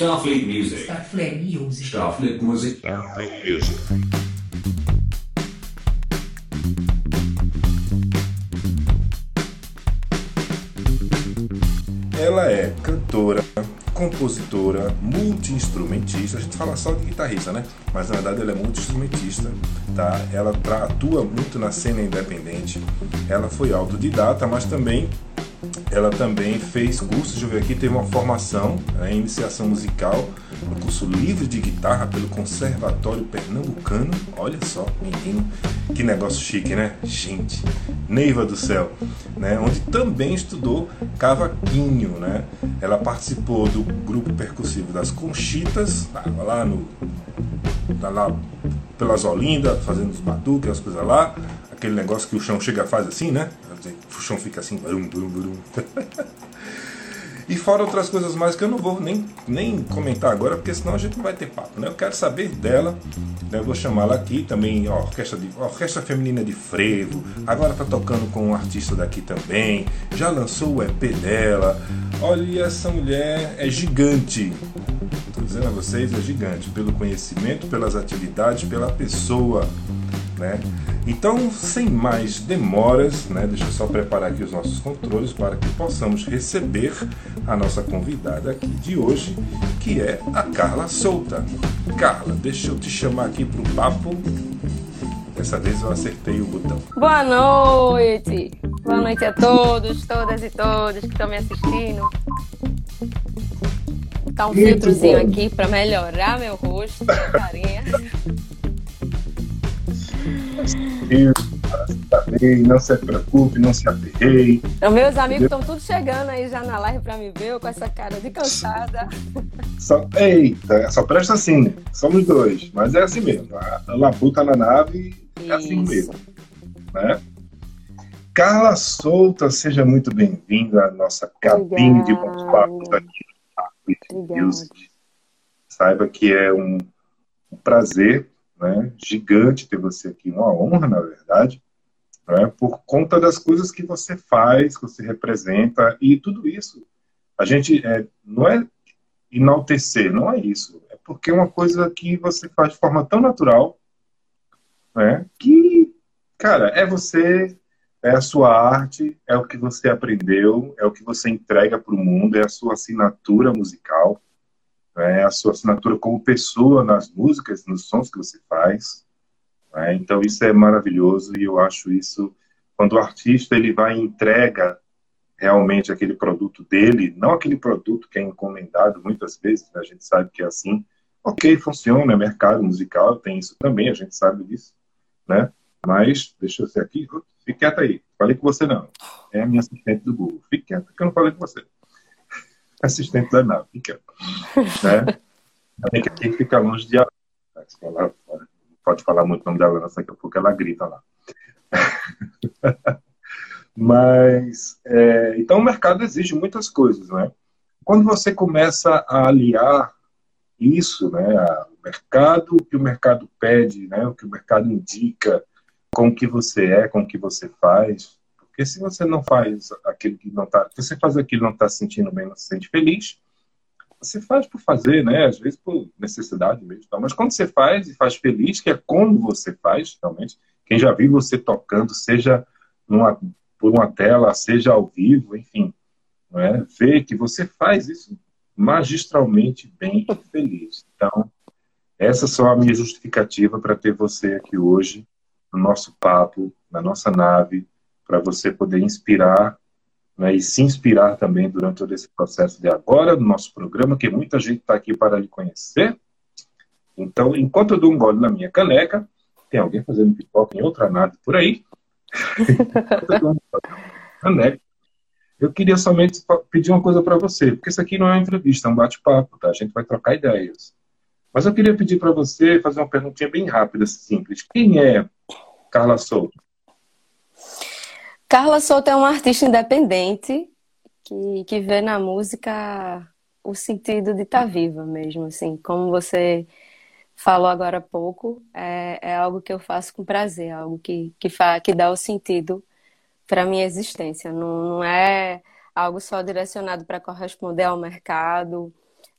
Starfleet Music. Starfleet Music. Starfleet Music. Starfleet Music. Ela é cantora, compositora, multi-instrumentista. A gente fala só de guitarrista, né? Mas na verdade ela é multi-instrumentista, tá? Ela atua muito na cena independente. Ela foi autodidata, mas também ela também fez curso, deixa eu ver aqui, teve uma formação né, em iniciação musical, um curso livre de guitarra pelo Conservatório Pernambucano. Olha só, menino, que negócio chique, né? Gente, Neiva do céu, né? Onde também estudou cavaquinho, né? Ela participou do grupo percussivo das Conchitas, tava lá no tá lá pelas Olindas, fazendo os batuques, as coisas lá, aquele negócio que o chão chega faz assim, né? O chão fica assim, brum, brum, brum. E fora outras coisas mais que eu não vou nem, nem comentar agora, porque senão a gente não vai ter papo, né? Eu quero saber dela, né? Eu vou chamá-la aqui também, ó, orquestra, de, orquestra Feminina de Frevo, agora tá tocando com um artista daqui também, já lançou o EP dela. Olha, essa mulher é gigante. Tô dizendo a vocês, é gigante, pelo conhecimento, pelas atividades, pela pessoa, né? Então, sem mais demoras, né, deixa eu só preparar aqui os nossos controles para que possamos receber a nossa convidada aqui de hoje, que é a Carla Souta. Carla, deixa eu te chamar aqui para o papo. Dessa vez eu acertei o botão. Boa noite! Boa noite a todos, todas e todos que estão me assistindo. Tá um Muito filtrozinho bom. aqui para melhorar meu rosto, minha carinha. Não se preocupe, não se aperrei. Os meus amigos estão tudo chegando aí já na live para me ver, eu com essa cara de cansada. Só, eita, só presta assim, somos dois, mas é assim mesmo. A a labuta na nave é assim Isso. mesmo. Né? Carla Souta, seja muito bem-vinda à nossa cabine de bons papos Obrigada. aqui no Obrigada. Music. Saiba que é um, um prazer né, gigante ter você aqui, uma honra, na verdade, né, por conta das coisas que você faz, que você representa, e tudo isso. A gente é, não é enaltecer, não é isso. É porque é uma coisa que você faz de forma tão natural, né, que, cara, é você, é a sua arte, é o que você aprendeu, é o que você entrega para o mundo, é a sua assinatura musical, é a sua assinatura como pessoa nas músicas, nos sons que você faz. né? Então isso é maravilhoso e eu acho isso quando o artista ele vai e entrega realmente aquele produto dele, não aquele produto que é encomendado muitas vezes, né? a gente sabe que é assim. Ok, funciona, é mercado musical, tem isso também, a gente sabe disso, né? Mas, deixa eu ser aqui, fique quieta aí, falei com você não, é a minha assistente do Google, fique quieta que eu não falei com você. Assistente da nave, fique quieta. Né? Tem que aqui fica longe de né? Falar- Pode falar muito o nome dela, daqui a pouco ela grita lá. Mas, é, então o mercado exige muitas coisas, né? Quando você começa a aliar isso, né, a- o mercado, o que o mercado pede, né, o que o mercado indica, com o que você é, com o que você faz, porque se você não faz aquilo que não está, se você faz aquilo que não está se sentindo bem, não se sente feliz, você faz por fazer, né? Às vezes por necessidade mesmo. Mas quando você faz e faz feliz, que é como você faz, realmente. Quem já viu você tocando, seja numa, por uma tela, seja ao vivo, enfim, não é? vê que você faz isso magistralmente bem e feliz. Então, essa só a minha justificativa para ter você aqui hoje, no nosso papo, na nossa nave, para você poder inspirar né, e se inspirar também durante todo esse processo de agora, no nosso programa, que muita gente está aqui para lhe conhecer. Então, enquanto eu dou um gole na minha caneca, tem alguém fazendo pipoca em outra nave por aí. Eu caneca, eu queria somente pedir uma coisa para você, porque isso aqui não é uma entrevista, é um bate-papo, tá? A gente vai trocar ideias. Mas eu queria pedir para você fazer uma perguntinha bem rápida, simples. Quem é Carla Souto? Carla Souto é uma artista independente que, que vê na música o sentido de estar viva mesmo, assim, como você falou agora há pouco, é, é algo que eu faço com prazer, é algo que, que, fa, que dá o sentido para minha existência. Não, não é algo só direcionado para corresponder ao mercado,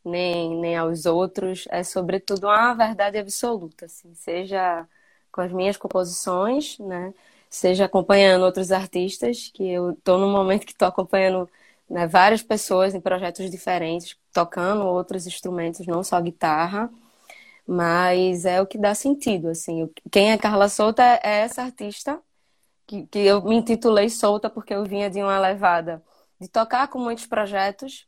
nem, nem aos outros, é sobretudo uma verdade absoluta, assim, seja com as minhas composições, né? Seja acompanhando outros artistas, que eu estou no momento que estou acompanhando né, várias pessoas em projetos diferentes, tocando outros instrumentos, não só guitarra, mas é o que dá sentido, assim. Quem é Carla Souta é essa artista que, que eu me intitulei Solta porque eu vinha de uma levada de tocar com muitos projetos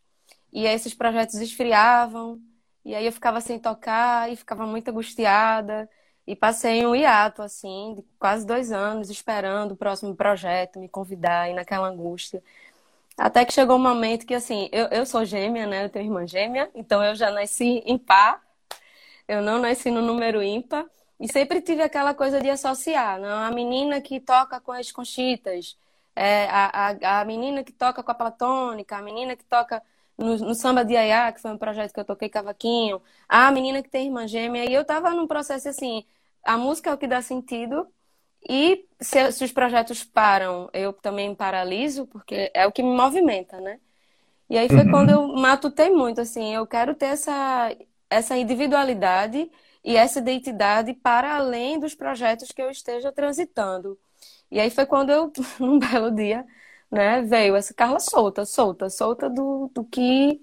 e esses projetos esfriavam e aí eu ficava sem tocar e ficava muito angustiada e passei um hiato assim de quase dois anos esperando o próximo projeto me convidar e naquela angústia. Até que chegou um momento que assim eu, eu sou gêmea né? Eu tenho irmã gêmea então eu já nasci em par eu não nasci no número ímpar. E sempre tive aquela coisa de associar, não? A menina que toca com as conchitas, é, a, a, a menina que toca com a platônica, a menina que toca no, no samba de Ayá, que foi um projeto que eu toquei cavaquinho, a menina que tem irmã gêmea, e eu tava num processo assim, a música é o que dá sentido, e se, se os projetos param, eu também paraliso, porque é o que me movimenta, né? E aí foi uhum. quando eu matutei muito, assim, eu quero ter essa, essa individualidade e essa identidade para além dos projetos que eu esteja transitando. E aí foi quando eu, num belo dia, né, veio essa Carla solta, solta, solta do, do que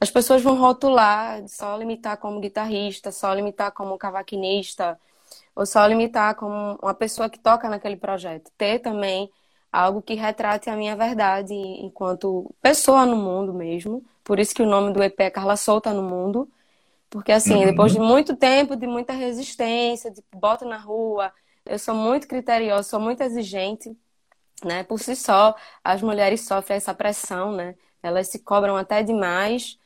as pessoas vão rotular, só limitar como guitarrista, só limitar como cavaquinista, ou só limitar como uma pessoa que toca naquele projeto. Ter também algo que retrate a minha verdade enquanto pessoa no mundo mesmo. Por isso que o nome do EP é Carla Solta no Mundo. Porque, assim, uhum. depois de muito tempo, de muita resistência, de bota na rua, eu sou muito criteriosa, sou muito exigente, né? Por si só, as mulheres sofrem essa pressão, né? Elas se cobram até demais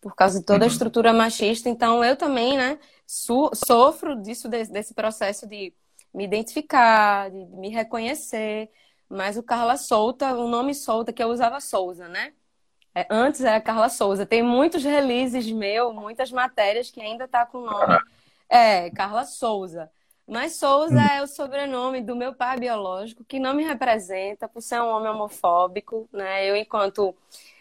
por causa de toda a uhum. estrutura machista. Então, eu também, né, so sofro disso, desse, processo de me identificar, de me reconhecer. Mas o Carla Solta, o nome Solta que eu usava Souza, né? É, antes era Carla Souza. Tem muitos releases meu, muitas matérias que ainda tá com o nome. É, Carla Souza. Mas Souza hum. é o sobrenome do meu pai biológico, que não me representa por ser um homem homofóbico, né? Eu, enquanto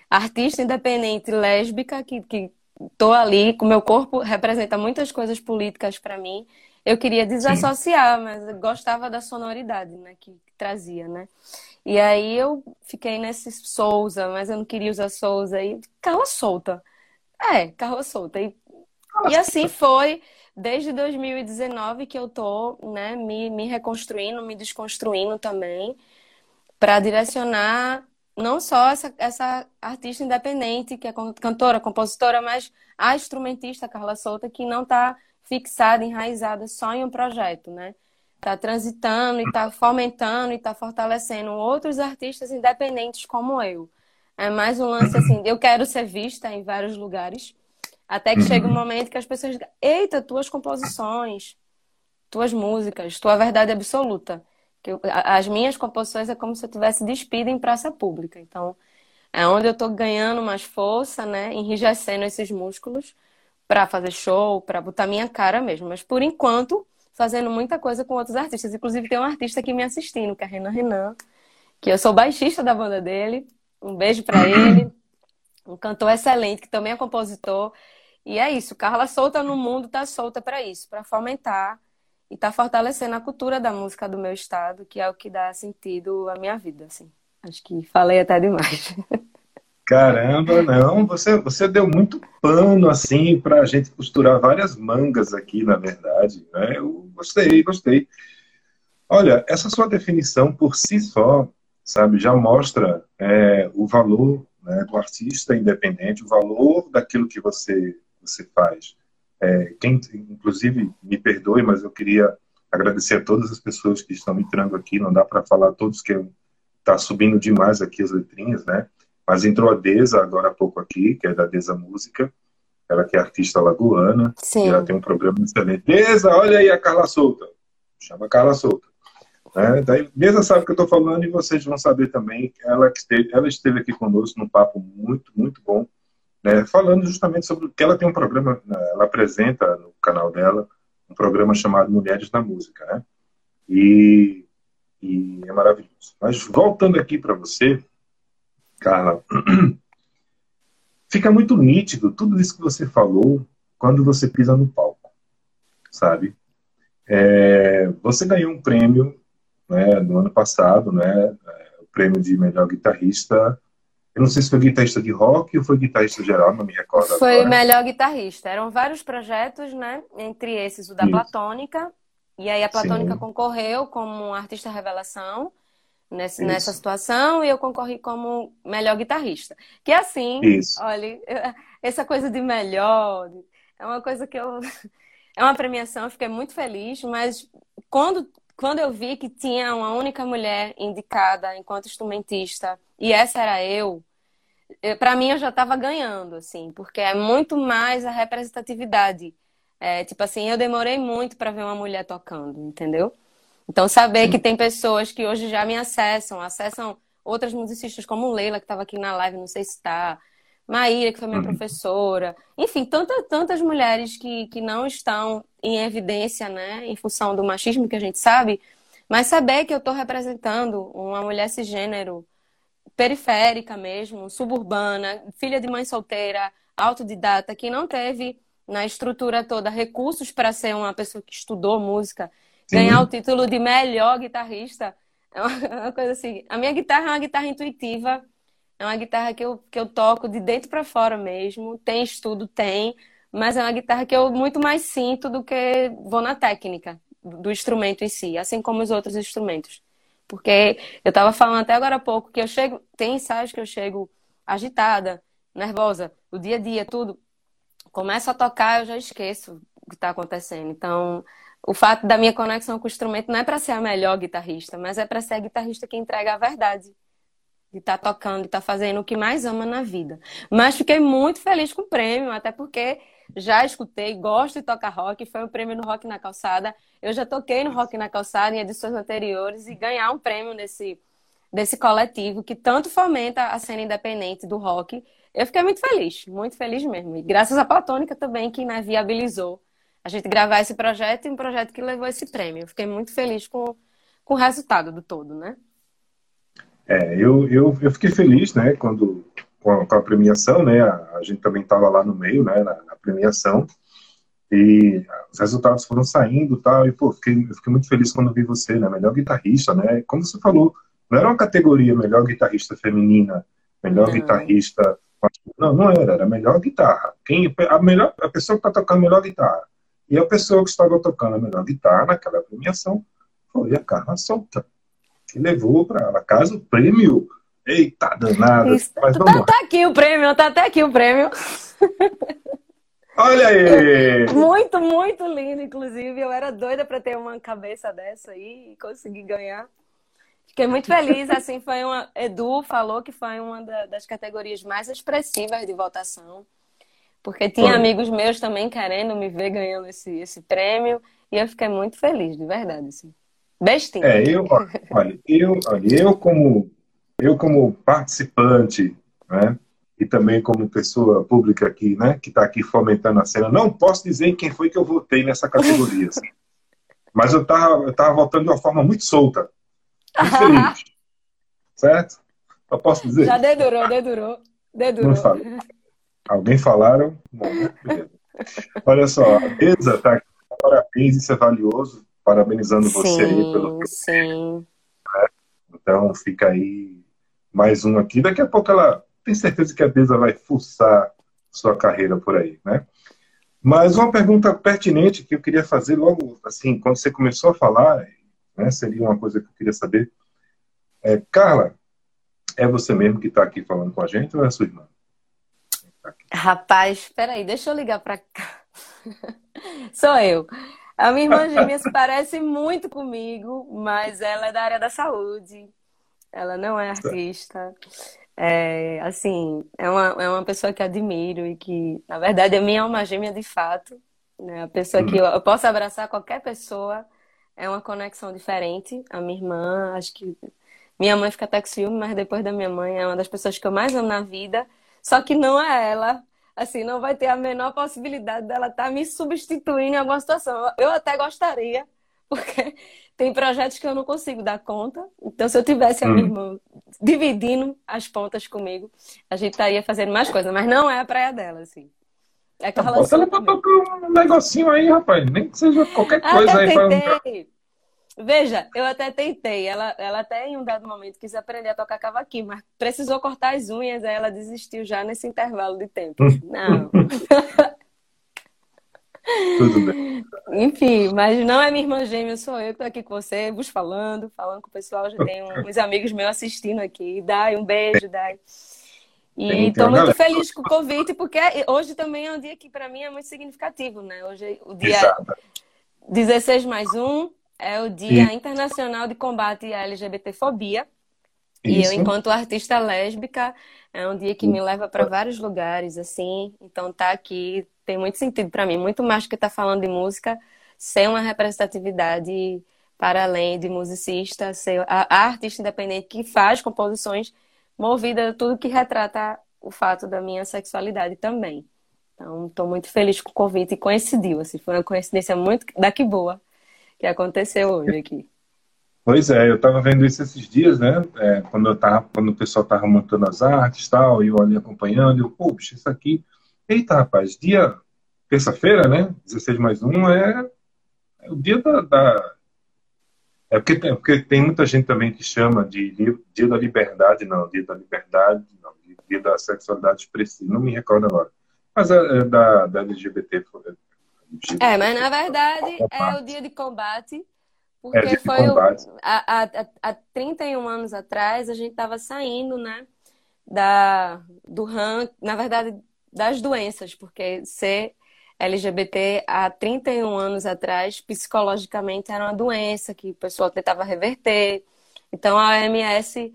artista independente lésbica, que, que tô ali, com meu corpo representa muitas coisas políticas para mim. Eu queria desassociar, Sim. mas gostava da sonoridade, né, que, que trazia, né? E aí eu fiquei nesse Souza, mas eu não queria usar Souza. E Carla Solta. É, Carla Solta. E, e assim foi desde 2019 que eu tô, né, me, me reconstruindo, me desconstruindo também, para direcionar não só essa, essa artista independente, que é cantora, compositora, mas a instrumentista Carla Souta, que não está fixada, enraizada só em um projeto, né? está transitando e está fomentando e está fortalecendo outros artistas independentes como eu. É mais um lance assim, eu quero ser vista em vários lugares, até que chega um momento que as pessoas dizem, eita, tuas composições, tuas músicas, tua verdade absoluta. Que eu, as minhas composições é como se eu tivesse despido em praça pública. Então, é onde eu estou ganhando mais força, né, enrijecendo esses músculos para fazer show, para botar minha cara mesmo. Mas por enquanto, fazendo muita coisa com outros artistas. Inclusive, tem um artista aqui me assistindo, que é Renan Renan, que eu sou baixista da banda dele. Um beijo para ele. Um cantor excelente, que também é compositor. E é isso, Carla solta no mundo, tá solta para isso, para fomentar e tá fortalecendo a cultura da música do meu estado, que é o que dá sentido à minha vida, assim. Acho que falei até demais. Caramba, não, você, você deu muito pano assim para a gente costurar várias mangas aqui, na verdade. Né? Eu gostei, gostei. Olha, essa sua definição por si só, sabe, já mostra é, o valor né, do artista independente, o valor daquilo que você, você faz. É, quem, inclusive, me perdoe, mas eu queria agradecer a todas as pessoas que estão entrando aqui. Não dá para falar todos que está subindo demais aqui as letrinhas, né? Mas entrou a Deza agora há pouco aqui, que é da Deza Música, ela que é artista lagoana, Sim. e ela tem um programa excelente. Deza, olha aí a Carla Souta. Chama Carla Souta. Né? Daí, Deza sabe o que eu estou falando e vocês vão saber também. Ela, esteve, ela esteve aqui conosco num papo muito, muito bom, né? falando justamente sobre o que ela tem um programa, né? ela apresenta no canal dela um programa chamado Mulheres na Música, né? E, e é maravilhoso. Mas voltando aqui para você, Carla, fica muito nítido tudo isso que você falou quando você pisa no palco, sabe? É, você ganhou um prêmio né, no ano passado, né, é, o prêmio de melhor guitarrista. Eu não sei se foi guitarrista de rock ou foi guitarrista geral, não me recordo. Foi agora. melhor guitarrista. Eram vários projetos, né? Entre esses o da Isso. Platônica. E aí a Platônica Sim. concorreu como artista revelação nessa, nessa situação e eu concorri como melhor guitarrista. Que assim, Isso. olha, essa coisa de melhor é uma coisa que eu. É uma premiação, eu fiquei muito feliz, mas quando, quando eu vi que tinha uma única mulher indicada enquanto instrumentista e essa era eu, para mim eu já estava ganhando, assim, porque é muito mais a representatividade. É, tipo assim, eu demorei muito para ver uma mulher tocando, entendeu? Então, saber Sim. que tem pessoas que hoje já me acessam, acessam outras musicistas como Leila, que estava aqui na live, não sei se está, Maíra, que foi minha uhum. professora, enfim, tanta, tantas mulheres que, que não estão em evidência, né, em função do machismo que a gente sabe, mas saber que eu estou representando uma mulher cisgênero, periférica mesmo, suburbana, filha de mãe solteira, autodidata, que não teve na estrutura toda recursos para ser uma pessoa que estudou música ganhar o título de melhor guitarrista. É é uma, coisa assim. A minha guitarra é uma guitarra intuitiva, é uma guitarra que eu, que eu toco de dentro para fora mesmo. Tem estudo, tem, mas é uma guitarra que eu muito mais sinto do que vou na técnica do instrumento em si, assim como os outros instrumentos. Porque eu estava falando até agora há pouco que eu chego, tem ensaios que eu chego agitada, nervosa, o dia a dia, tudo. Começo a tocar, eu já esqueço o que está acontecendo. Então, o fato da minha conexão com o instrumento não é para ser a melhor guitarrista, mas é para ser a guitarrista que entrega a verdade. De estar tá tocando, de estar tá fazendo o que mais ama na vida. Mas fiquei muito feliz com o prêmio, até porque já escutei, gosto de tocar rock, foi um prêmio no Rock na Calçada. Eu já toquei no Rock na Calçada em edições anteriores e ganhar um prêmio nesse, desse coletivo que tanto fomenta a cena independente do rock. Eu fiquei muito feliz, muito feliz mesmo. E graças à Platônica também, que né, viabilizou a gente gravar esse projeto e um projeto que levou esse prêmio. Eu fiquei muito feliz com, com o resultado do todo, né? É, eu, eu, eu fiquei feliz, né, quando, com a, com a premiação, né, a, a gente também estava lá no meio, né, na, premiação, e os resultados foram saindo tal, e, pô, fiquei, eu fiquei muito feliz quando vi você, né, melhor guitarrista, né, como você falou, não era uma categoria melhor guitarrista feminina, melhor não. guitarrista, não, não era, era melhor guitarra, quem, a, melhor, a pessoa que está tocando a melhor guitarra, e a pessoa que estava tocando a melhor guitarra naquela premiação foi a Carla Solta, que levou para casa o prêmio. Eita, danada. Isso, Mas tá, tá aqui o prêmio, tá até aqui o prêmio. Olha aí! Muito, muito lindo, inclusive. Eu era doida para ter uma cabeça dessa aí e conseguir ganhar. Fiquei muito feliz. Assim, foi uma. Edu falou que foi uma das categorias mais expressivas de votação. Porque tinha amigos meus também querendo me ver ganhando esse, esse prêmio. E eu fiquei muito feliz, de verdade. Assim. Bestinha. É, eu, olha, eu, olha, eu como eu como participante, né, e também como pessoa pública aqui, né, que está aqui fomentando a cena, não posso dizer quem foi que eu votei nessa categoria, assim. mas eu estava eu tava votando de uma forma muito solta, muito feliz, certo? Eu posso dizer? Já dedurou, dedurou, dedurou. Não. Alguém falaram? Não, Olha só, a Isa está aqui. Parabéns, isso é valioso. Parabenizando sim, você aí pelo. Sim. Né? Então fica aí mais um aqui. Daqui a pouco ela tem certeza que a Deza vai fuçar sua carreira por aí, né? Mas uma pergunta pertinente que eu queria fazer logo, assim, quando você começou a falar, né, seria uma coisa que eu queria saber. É, Carla, é você mesmo que está aqui falando com a gente ou é a sua irmã? Rapaz, espera aí, deixa eu ligar para cá. Sou eu. A minha irmã gêmea se parece muito comigo, mas ela é da área da saúde. Ela não é artista. É, assim, é uma, é uma pessoa que admiro e que, na verdade, é minha alma gêmea de fato. Né? A pessoa que eu, eu posso abraçar qualquer pessoa. É uma conexão diferente. A minha irmã, acho que minha mãe fica até com ciúme, mas depois da minha mãe é uma das pessoas que eu mais amo na vida. Só que não é ela. Assim, não vai ter a menor possibilidade dela estar tá me substituindo em alguma situação. Eu até gostaria, porque tem projetos que eu não consigo dar conta. Então, se eu tivesse a minha irmã dividindo as pontas comigo, a gente estaria fazendo mais coisas, mas não é a praia dela, assim. É que ela Bota ela pra tocar um negocinho aí, rapaz. Nem que seja qualquer coisa até aí. Tentei. Veja, eu até tentei. Ela, ela até em um dado momento quis aprender a tocar cavaquinho, mas precisou cortar as unhas, aí ela desistiu já nesse intervalo de tempo. Hum. Não. Tudo bem. Enfim, mas não é minha irmã gêmea, sou eu que tô aqui com você, vos falando, falando com o pessoal. Já tem uns amigos meus assistindo aqui. Dai, um beijo, Dai. E estou muito feliz com o convite, porque hoje também é um dia que para mim é muito significativo, né? Hoje é o dia Exato. 16 mais 1 é o Dia Sim. Internacional de Combate à LGBTfobia. Isso. E eu, enquanto artista lésbica, é um dia que me leva para vários lugares, assim. Então, tá aqui tem muito sentido para mim, muito mais do que estar tá falando de música, ser uma representatividade para além de musicista, ser a, a artista independente que faz composições movida a tudo que retrata o fato da minha sexualidade também. Então, estou muito feliz com o convite e coincidiu. Assim, foi uma coincidência muito daqui boa que aconteceu hoje aqui. Pois é, eu estava vendo isso esses dias, né? É, quando, eu tava, quando o pessoal estava montando as artes e tal, e eu ali acompanhando, e eu, puxa, isso aqui. Eita, rapaz, dia terça-feira, né? 16 mais 1 é, é o dia da, da é porque tem, porque tem muita gente também que chama de dia da liberdade, não, dia da liberdade, não, dia da sexualidade expressiva, não me recordo agora. Mas é, é da, da LGBT, LGBT. É, mas na verdade é o dia de combate, porque é foi. O, há, há, há 31 anos atrás a gente estava saindo, né, da, do ranking, na verdade, das doenças, porque ser LGBT há 31 anos atrás, psicologicamente era uma doença que o pessoal tentava reverter. Então a OMS,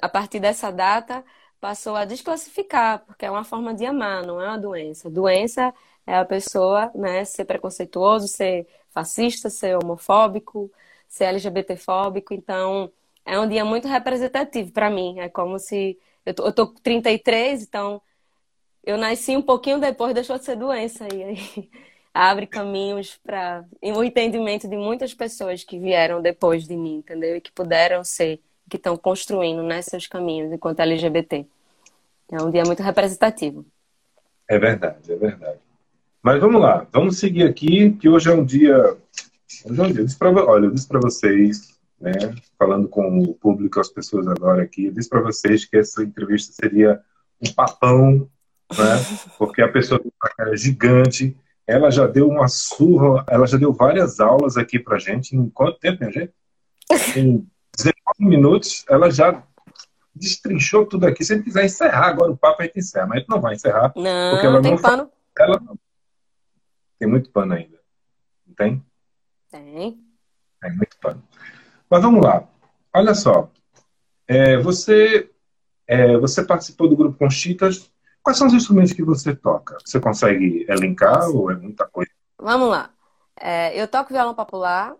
a partir dessa data, passou a desclassificar, porque é uma forma de amar, não é uma doença. Doença é a pessoa né, ser preconceituoso, ser fascista, ser homofóbico, ser LGBTfóbico. Então, é um dia muito representativo para mim. É como se. Eu tô, eu tô com 33, então eu nasci um pouquinho depois, deixou de ser doença. E aí abre caminhos para o entendimento de muitas pessoas que vieram depois de mim, entendeu? E que puderam ser, que estão construindo né, seus caminhos enquanto LGBT. É um dia muito representativo. É verdade, é verdade. Mas vamos lá, vamos seguir aqui, que hoje é um dia. Hoje é um dia. Eu disse pra, olha, eu disse para vocês, né, falando com o público, as pessoas agora aqui, eu disse para vocês que essa entrevista seria um papão né? Porque a pessoa tem uma cara gigante, ela já deu uma surra, ela já deu várias aulas aqui pra gente. Em quanto tempo, minha gente? Em 19 minutos, ela já destrinchou tudo aqui. Se ele quiser encerrar agora o papo, a gente encerra. Mas a gente não vai encerrar. Não, porque ela tem não pano. Ela não. Tem muito pano ainda. Não tem? Tem. Tem muito pano. Mas vamos lá. Olha só. É, você, é, você participou do grupo Conchitas Quais são os instrumentos que você toca? Você consegue elencar ou é muita coisa? Vamos lá. É, eu toco violão popular,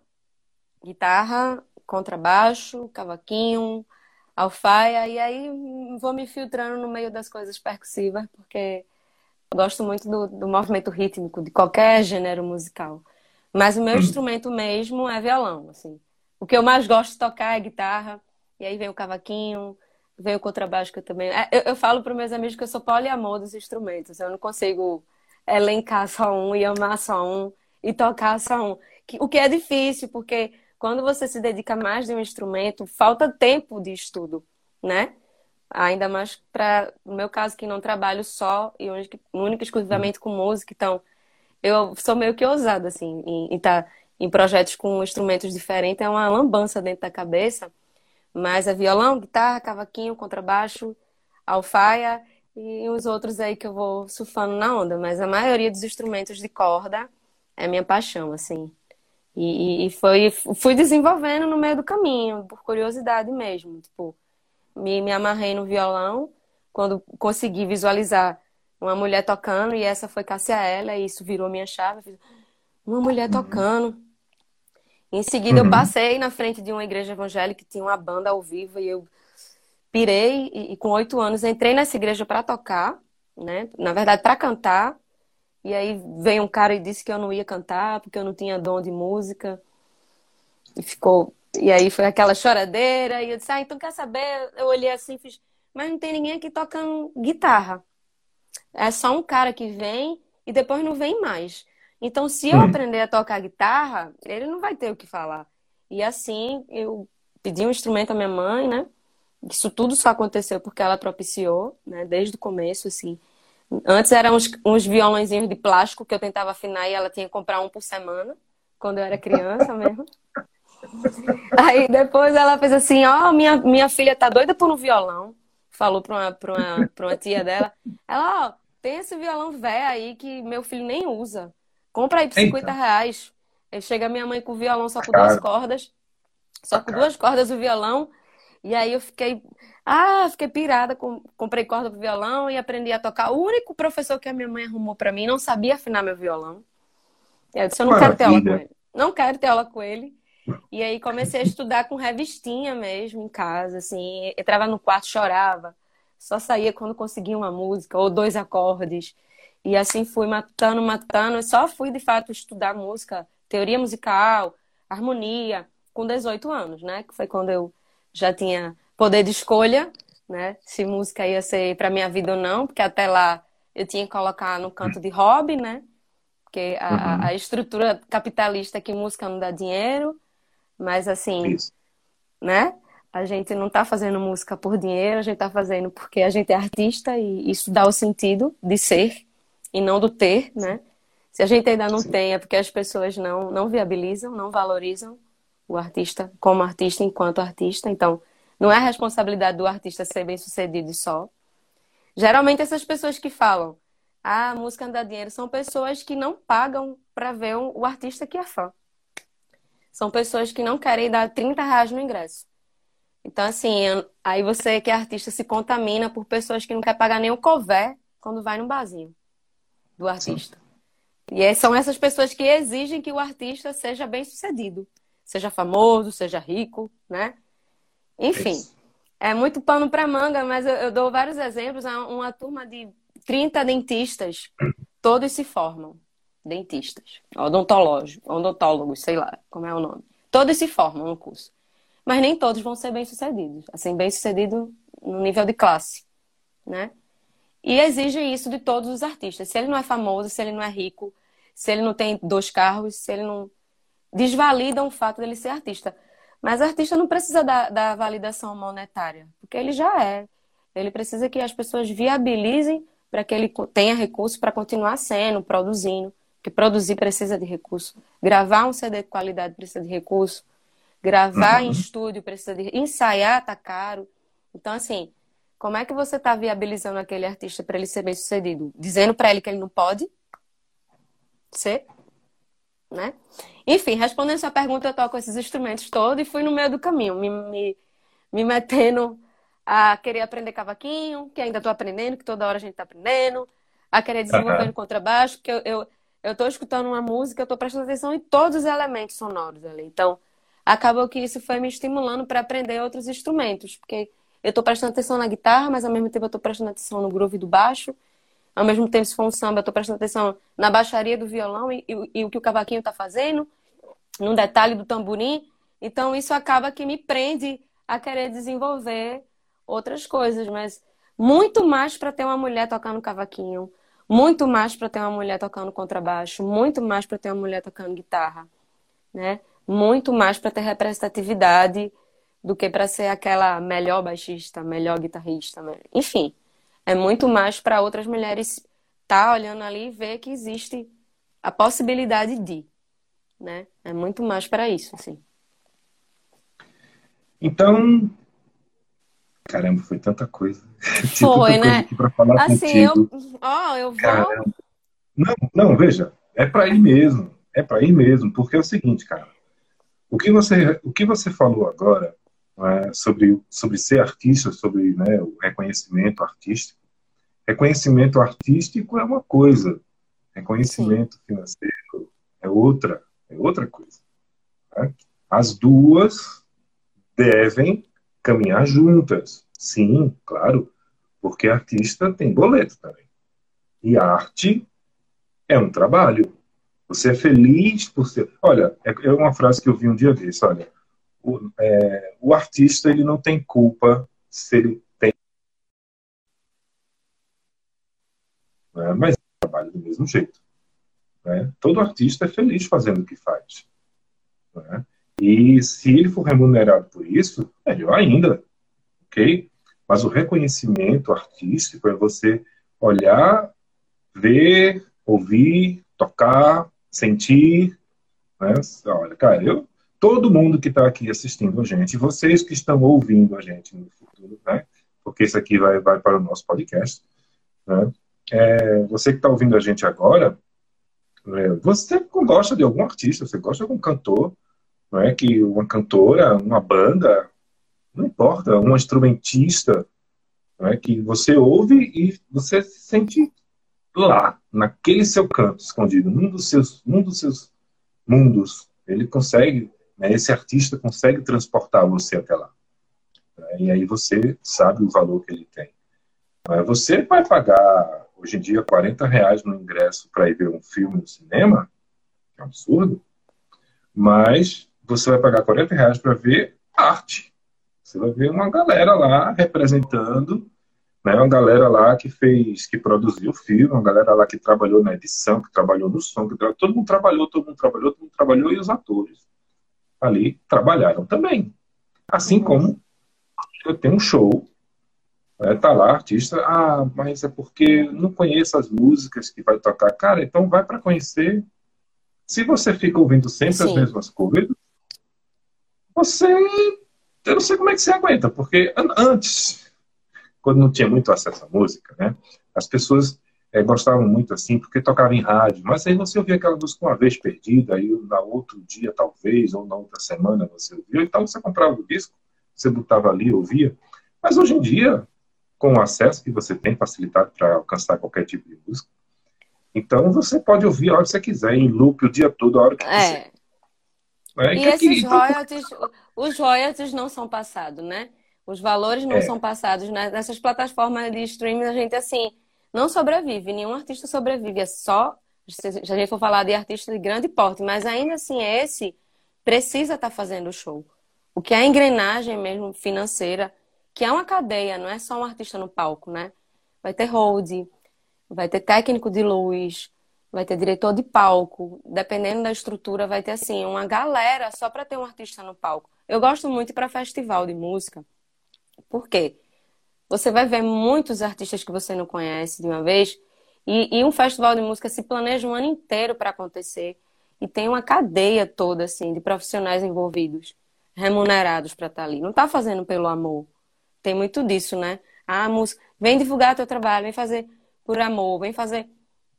guitarra, contrabaixo, cavaquinho, alfaia, e aí vou me filtrando no meio das coisas percussivas, porque gosto muito do, do movimento rítmico de qualquer gênero musical. Mas o meu hum. instrumento mesmo é violão, assim. O que eu mais gosto de tocar é guitarra, e aí vem o cavaquinho, Vem o contrabaixo que eu também. É, eu, eu falo para meus amigos que eu sou poliamor dos instrumentos. Eu não consigo elencar só um e amar só um e tocar só um. O que é difícil, porque quando você se dedica mais de um instrumento, falta tempo de estudo, né? Ainda mais para, no meu caso, que não trabalho só e única, única exclusivamente com música. Então, eu sou meio que ousada, assim, em estar tá em projetos com instrumentos diferentes. É uma lambança dentro da cabeça. Mas é violão, guitarra, cavaquinho, contrabaixo, alfaia e os outros aí que eu vou surfando na onda. Mas a maioria dos instrumentos de corda é minha paixão, assim. E, e foi, fui desenvolvendo no meio do caminho, por curiosidade mesmo. Tipo, me, me amarrei no violão quando consegui visualizar uma mulher tocando, e essa foi Cássia Ela, e isso virou minha chave. Uma mulher uhum. tocando. Em seguida, uhum. eu passei na frente de uma igreja evangélica que tinha uma banda ao vivo e eu pirei e, e com oito anos entrei nessa igreja para tocar, né? Na verdade, para cantar. E aí veio um cara e disse que eu não ia cantar porque eu não tinha dom de música. E ficou. E aí foi aquela choradeira, e eu disse, ah, então quer saber? Eu olhei assim, fiz, mas não tem ninguém aqui tocando guitarra. É só um cara que vem e depois não vem mais. Então, se eu hum. aprender a tocar guitarra, ele não vai ter o que falar. E assim, eu pedi um instrumento à minha mãe, né? Isso tudo só aconteceu porque ela propiciou, né? Desde o começo, assim. Antes eram uns, uns violãozinhos de plástico que eu tentava afinar e ela tinha que comprar um por semana, quando eu era criança mesmo. Aí depois ela fez assim, ó, oh, minha, minha filha tá doida por um violão. Falou pra uma, pra uma, pra uma tia dela. Ela, ó, oh, tem esse violão velho aí que meu filho nem usa. Compra aí por 50 Eita. reais. Aí chega minha mãe com o violão só com duas cordas. Só com duas cordas o violão. E aí eu fiquei, ah, fiquei pirada, comprei corda pro violão e aprendi a tocar. O único professor que a minha mãe arrumou para mim não sabia afinar meu violão. Eu disse, eu não Maravilha. quero ter aula com ele. Não quero ter aula com ele. E aí comecei a estudar com revistinha mesmo em casa, assim, entrava no quarto, chorava. Só saía quando conseguia uma música ou dois acordes. E assim fui matando, matando. Só fui de fato estudar música, teoria musical, harmonia, com 18 anos, né? Que foi quando eu já tinha poder de escolha, né? Se música ia ser para minha vida ou não, porque até lá eu tinha que colocar no canto de hobby, né? Porque a, uhum. a estrutura capitalista que música não dá dinheiro, mas assim, Isso. né? A gente não está fazendo música por dinheiro, a gente está fazendo porque a gente é artista e isso dá o sentido de ser e não do ter, né? Se a gente ainda não Sim. tem, é porque as pessoas não, não viabilizam, não valorizam o artista como artista enquanto artista. Então, não é a responsabilidade do artista ser bem sucedido só. Geralmente, essas pessoas que falam, ah, a música não dá dinheiro, são pessoas que não pagam para ver o artista que é fã. São pessoas que não querem dar 30 reais no ingresso. Então, assim, aí você que é artista se contamina por pessoas que não querem pagar nem o cover quando vai no barzinho do artista. Sim. E são essas pessoas que exigem que o artista seja bem sucedido seja famoso, seja rico, né? Enfim, é muito pano para manga, mas eu, eu, dou vários exemplos. Uma turma de 30 dentistas, todos se formam dentistas, odontólogos, odontólogos, sei lá como é o nome. Todos se formam no curso. Mas nem todos vão ser bem-sucedidos. Assim, bem-sucedido no nível de classe, né? E exige isso de todos os artistas. Se ele não é famoso, se ele não é rico, se ele não tem dois carros, se ele não desvalidam o fato dele ser artista. Mas artista não precisa da, da validação monetária, porque ele já é. Ele precisa que as pessoas viabilizem para que ele tenha recurso para continuar sendo, produzindo. Porque produzir precisa de recurso. Gravar um CD de qualidade precisa de recurso. Gravar uhum. em estúdio precisa de. Ensaiar tá caro. Então, assim, como é que você está viabilizando aquele artista para ele ser bem sucedido? Dizendo para ele que ele não pode ser? né? Enfim, respondendo sua pergunta, eu toco esses instrumentos todos e fui no meio do caminho, me, me, me metendo a querer aprender cavaquinho, que ainda estou aprendendo, que toda hora a gente está aprendendo, a querer desenvolver uhum. contrabaixo, porque eu, eu, eu tô escutando uma música, eu estou prestando atenção em todos os elementos sonoros ali. Então, acabou que isso foi me estimulando para aprender outros instrumentos, porque eu estou prestando atenção na guitarra, mas ao mesmo tempo eu estou prestando atenção no groove do baixo, ao mesmo tempo, se for um samba, eu estou prestando atenção na baixaria do violão e, e, e o que o cavaquinho está fazendo, num detalhe do tamborim. Então, isso acaba que me prende a querer desenvolver outras coisas, mas muito mais para ter uma mulher tocando cavaquinho, muito mais para ter uma mulher tocando contrabaixo, muito mais para ter uma mulher tocando guitarra, né? Muito mais para ter representatividade do que para ser aquela melhor baixista, melhor guitarrista, enfim é muito mais para outras mulheres estar tá olhando ali e ver que existe a possibilidade de, né? É muito mais para isso, assim. Então, caramba, foi tanta coisa. Foi, né? assim, contigo. eu, ó, eu vou. Caramba. Não, não, veja, é para ir mesmo, é para ir mesmo, porque é o seguinte, cara. O que você, o que você falou agora né, sobre, sobre ser artista, sobre né, o reconhecimento artístico. Reconhecimento artístico é uma coisa, reconhecimento Sim. financeiro é outra, é outra coisa. Né? As duas devem caminhar juntas. Sim, claro, porque artista tem boleto também. E arte é um trabalho. Você é feliz por ser. Olha, é, é uma frase que eu vi um dia desse. Olha, o, é, o artista ele não tem culpa se ele tem. Né? Mas trabalha do mesmo jeito. Né? Todo artista é feliz fazendo o que faz. Né? E se ele for remunerado por isso, melhor ainda. Ok? Mas o reconhecimento artístico é você olhar, ver, ouvir, tocar, sentir. Né? Olha, cara, eu, todo mundo que está aqui assistindo a gente, vocês que estão ouvindo a gente no futuro, né? porque isso aqui vai, vai para o nosso podcast, né? É, você que está ouvindo a gente agora, é, você gosta de algum artista, você gosta de algum cantor, não é? Que uma cantora, uma banda, não importa, um instrumentista, não é? Que você ouve e você se sente lá, naquele seu canto escondido, num dos seus, num dos seus mundos, ele consegue, né, esse artista consegue transportar você até lá. Né, e aí você sabe o valor que ele tem. Você vai pagar, hoje em dia, 40 reais no ingresso para ir ver um filme no cinema, é um absurdo, mas você vai pagar 40 reais para ver arte. Você vai ver uma galera lá representando né? Uma galera lá que fez, que produziu o filme, uma galera lá que trabalhou na edição, que trabalhou no som, que tra... todo mundo trabalhou, todo mundo trabalhou, todo mundo trabalhou e os atores ali trabalharam também. Assim uhum. como eu tenho um show, né, tá lá artista, ah, mas é porque não conheço as músicas que vai tocar. Cara, então vai para conhecer. Se você fica ouvindo sempre Sim. as mesmas coisas, você eu não sei como é que você aguenta, porque antes quando não tinha muito acesso à música, né? As pessoas é, gostavam muito assim, porque tocava em rádio, mas aí você ouvia aquela música uma vez perdida, aí na outro dia talvez, ou na outra semana você ouvia, então você comprava o disco, você botava ali, ouvia. Mas hoje em dia, com o acesso que você tem facilitado para alcançar qualquer tipo de música, então você pode ouvir a hora que você quiser, em loop o dia todo, a hora que é. quiser. É. E que esses royalties, os royalties não são passados, né? Os valores não é. são passados né? nessas plataformas de streaming. A gente, assim, não sobrevive. Nenhum artista sobrevive. É só, se a gente for falar de artista de grande porte, mas ainda assim, esse precisa estar tá fazendo o show. O que é a engrenagem mesmo financeira, que é uma cadeia, não é só um artista no palco, né? Vai ter hold, vai ter técnico de luz, vai ter diretor de palco, dependendo da estrutura, vai ter assim uma galera só para ter um artista no palco. Eu gosto muito para festival de música. Por quê? Você vai ver muitos artistas que você não conhece de uma vez, e, e um festival de música se planeja um ano inteiro para acontecer, e tem uma cadeia toda assim de profissionais envolvidos, remunerados para estar tá ali. Não está fazendo pelo amor. Tem muito disso, né? Ah, música, vem divulgar teu trabalho, vem fazer por amor, vem fazer.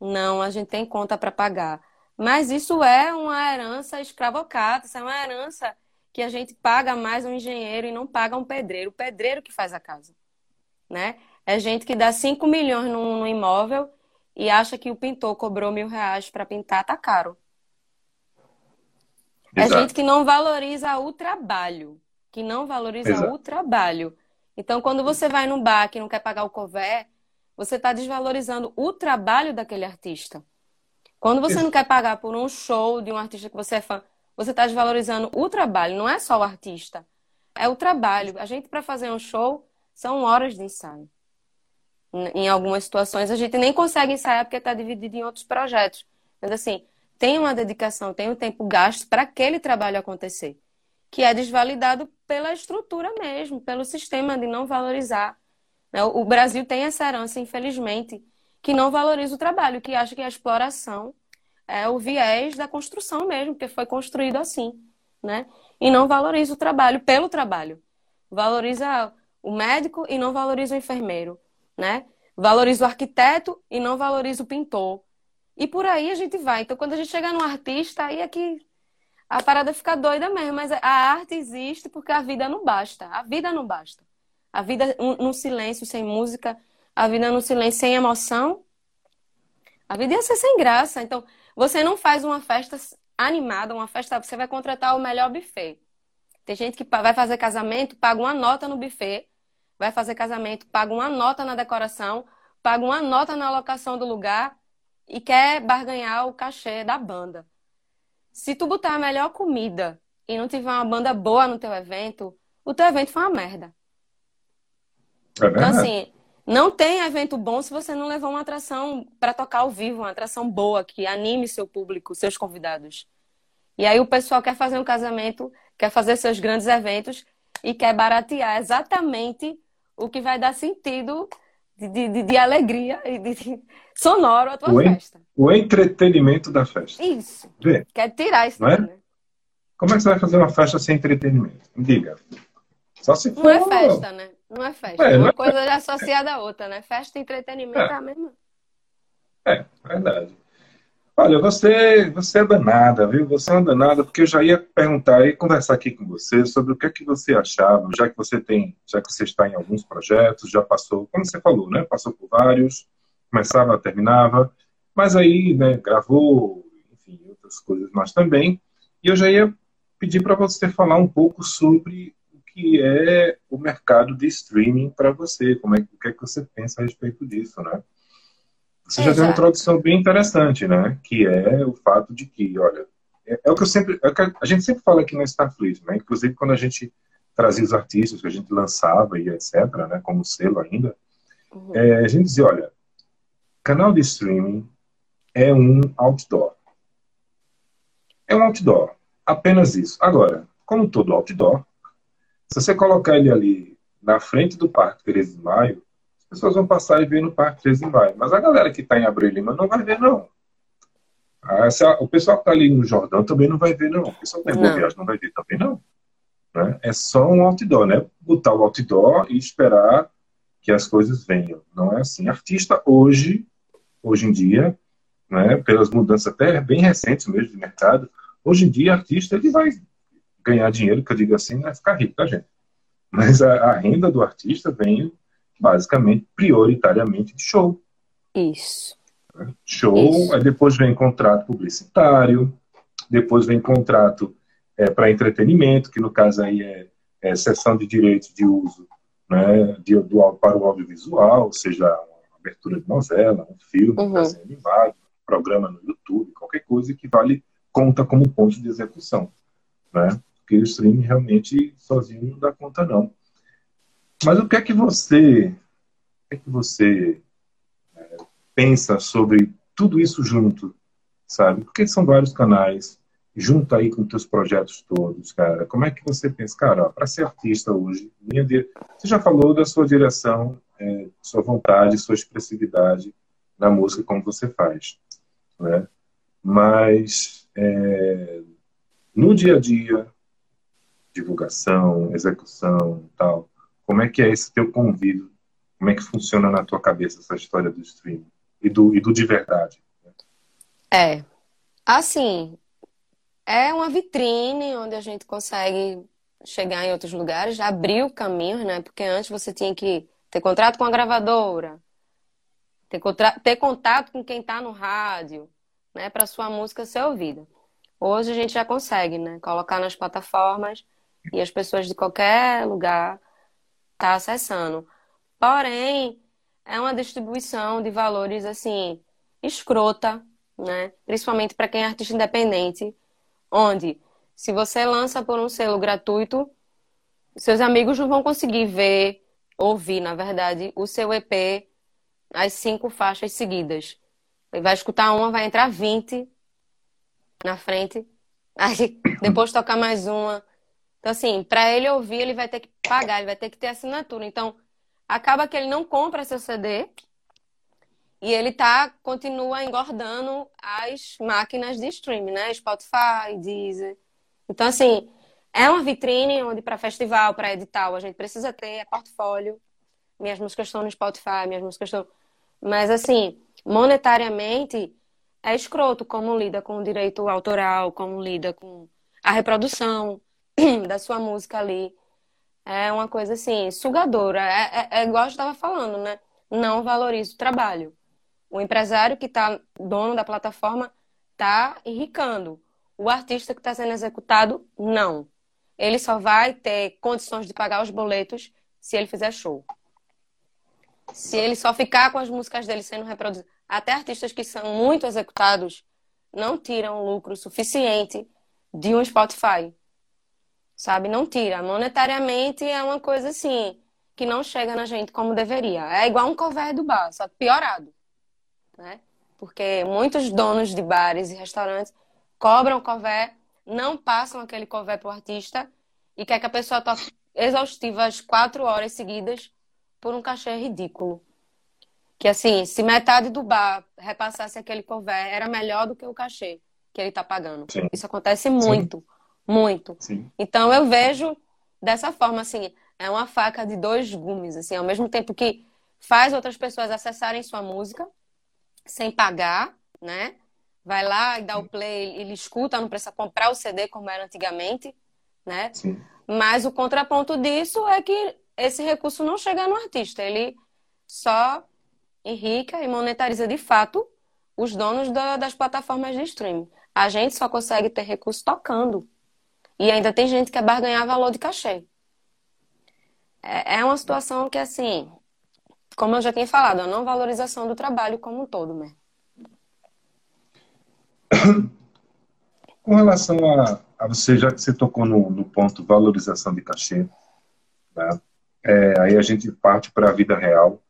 Não, a gente tem conta para pagar. Mas isso é uma herança escravocrata, isso é uma herança que a gente paga mais um engenheiro e não paga um pedreiro. O pedreiro que faz a casa. Né? É gente que dá 5 milhões num, num imóvel e acha que o pintor cobrou mil reais para pintar, tá caro. É Exato. É gente que não valoriza o trabalho. Que não valoriza Exato. o trabalho. Então, quando você vai num bar que não quer pagar o cover, você está desvalorizando o trabalho daquele artista. Quando você não quer pagar por um show de um artista que você é fã, você está desvalorizando o trabalho, não é só o artista. É o trabalho. A gente, para fazer um show, são horas de ensaio. Em algumas situações, a gente nem consegue ensaiar porque está dividido em outros projetos. Mas, assim, tem uma dedicação, tem um tempo gasto para aquele trabalho acontecer, que é desvalidado pela estrutura mesmo, pelo sistema de não valorizar. Né? O Brasil tem essa herança, infelizmente, que não valoriza o trabalho, que acha que a exploração é o viés da construção mesmo, porque foi construído assim, né? E não valoriza o trabalho pelo trabalho. Valoriza o médico e não valoriza o enfermeiro, né? Valoriza o arquiteto e não valoriza o pintor. E por aí a gente vai. Então, quando a gente chega no artista, aí é que a parada fica doida mesmo. Mas a arte existe porque a vida não basta. A vida não basta. A vida no silêncio, sem música, a vida no silêncio, sem emoção, a vida ia ser sem graça. Então, você não faz uma festa animada, uma festa, você vai contratar o melhor buffet. Tem gente que vai fazer casamento, paga uma nota no buffet, vai fazer casamento, paga uma nota na decoração, paga uma nota na locação do lugar e quer barganhar o cachê da banda. Se tu botar a melhor comida e não tiver uma banda boa no teu evento, o teu evento foi uma merda. É então, assim, não tem evento bom se você não levar uma atração para tocar ao vivo, uma atração boa que anime seu público, seus convidados. E aí o pessoal quer fazer um casamento, quer fazer seus grandes eventos e quer baratear exatamente o que vai dar sentido de, de, de alegria e de, de, sonoro à tua o festa. o entretenimento da festa. Isso. Vê. Quer tirar isso Não é? daí, né? Como é que você vai fazer uma festa sem entretenimento? Me diga. Só se for. Não é festa, né? Não é festa. É, Uma é coisa associada à outra, né? Festa e entretenimento é, É. a mesma. É, verdade. Olha, você, você é danada, viu? Você é uma danada, porque eu já ia perguntar e conversar aqui com você sobre o que é que você achava, já que você tem, já que você está em alguns projetos, já passou, como você falou, né? Passou por vários, começava, terminava, mas aí, né, gravou, enfim, outras coisas mais também. E eu já ia pedir para você falar um pouco sobre que é o mercado de streaming para você, como é, o que é que você pensa a respeito disso, né? Você já deu uma Exato. introdução bem interessante, né? Que é o fato de que, olha, é, é o que eu sempre, é que a gente sempre fala aqui na Starfleet, né? Inclusive quando a gente trazia os artistas que a gente lançava e etc, né? Como selo ainda, Uhum. é, a gente dizia, olha, canal de streaming é um outdoor. É um outdoor, apenas isso. Agora, como todo outdoor, se você colocar ele ali na frente do Parque 13 de Maio, as pessoas vão passar e ver no Parque 13 de Maio. Mas a galera que está em Abreu e Lima não vai ver, não. Ah, se a- o pessoal que está ali no Jordão também não vai ver, não. O pessoal que está em Boa. Viagem não vai ver também, não. Né? É só um outdoor, né? Botar o outdoor e esperar que as coisas venham. Não é assim. Artista hoje, hoje em dia, né, pelas mudanças até bem recentes mesmo de mercado, hoje em dia artista ele vai ganhar dinheiro, que eu digo assim, não é ficar rico, tá, gente? Mas a, a renda do artista vem basicamente, prioritariamente, de show. Isso. Show, Isso. aí depois vem contrato publicitário, depois vem contrato para entretenimento, que no caso aí é, é sessão de direitos de uso né, de, do, para o audiovisual, seja uma abertura de novela, um filme, um Uhum. desenho animado, um programa no YouTube, qualquer coisa que vale conta como ponto de execução. Né? Porque o streaming realmente sozinho não dá conta, não. Mas o que é que você, o que é que você é, pensa sobre tudo isso junto, sabe? Porque são vários canais, junto aí com teus projetos todos, cara. Como é que você pensa, cara, para ser artista hoje, minha di- você já falou da sua direção, é, sua vontade, sua expressividade na música, como você faz, né? Mas é, no dia a dia, divulgação, execução, tal, como é que é esse teu convívio? Como é que funciona na tua cabeça essa história do streaming e do, e do de verdade? É. Assim, é uma vitrine onde a gente consegue chegar em outros lugares, abrir o caminho, né? Porque antes você tinha que ter contrato com a gravadora, ter, contra- ter contato com quem está no rádio, né? Para sua música ser ouvida. Hoje a gente já consegue, né? Colocar nas plataformas e as pessoas de qualquer lugar tá acessando. Porém, é uma distribuição de valores assim escrota, né? Principalmente para quem é artista independente, onde se você lança por um selo gratuito, seus amigos não vão conseguir ver, ouvir, na verdade, o seu EP, as cinco faixas seguidas. Ele vai escutar uma, vai entrar 20 na frente, aí depois tocar mais uma. Então, assim, para ele ouvir, ele vai ter que pagar, ele vai ter que ter assinatura. Então, acaba que ele não compra seu CD e ele tá, continua engordando as máquinas de streaming, né? Spotify, Deezer. Então, assim, é uma vitrine onde para festival, para edital, a gente precisa ter é portfólio. Minhas músicas estão no Spotify, minhas músicas estão. Mas, assim, monetariamente, é escroto como lida com o direito autoral, como lida com a reprodução da sua música ali. É uma coisa assim, sugadora. É, é, é igual eu estava falando, né? Não valoriza o trabalho. O empresário que está dono da plataforma está enricando. O artista que está sendo executado, não. Ele só vai ter condições de pagar os boletos se ele fizer show. Se ele só ficar com as músicas dele sendo reproduzidas. até artistas que são muito executados não tiram lucro suficiente de um Spotify. Sabe? Não tira. Monetariamente é uma coisa assim que não chega na gente como deveria. É igual um cover do bar, só que piorado. Né? Porque muitos donos de bares e restaurantes cobram cover, não passam aquele cover para o artista e quer que a pessoa toque exaustivas quatro horas seguidas por um cachê ridículo. Que assim, se metade do bar repassasse aquele cover, era melhor do que o cachê que ele está pagando. Sim. Isso acontece muito, Sim. Muito. Sim. Então eu vejo dessa forma assim, é uma faca de dois gumes, assim, ao mesmo tempo que faz outras pessoas acessarem sua música sem pagar, né? Vai lá e dá o play, ele escuta, não precisa comprar o CD como era antigamente, né? Sim. Mas o contraponto disso é que esse recurso não chega no artista, ele só enrica e monetariza de fato os donos da, das plataformas de streaming. A gente só consegue ter recurso tocando. E ainda tem gente que quer barganhar valor de cachê. É, é uma situação que, assim, como eu já tinha falado, a não valorização do trabalho como um todo, né? Com relação a, a você, já que você tocou no, no ponto valorização de cachê, né? é, aí a gente parte para a vida real,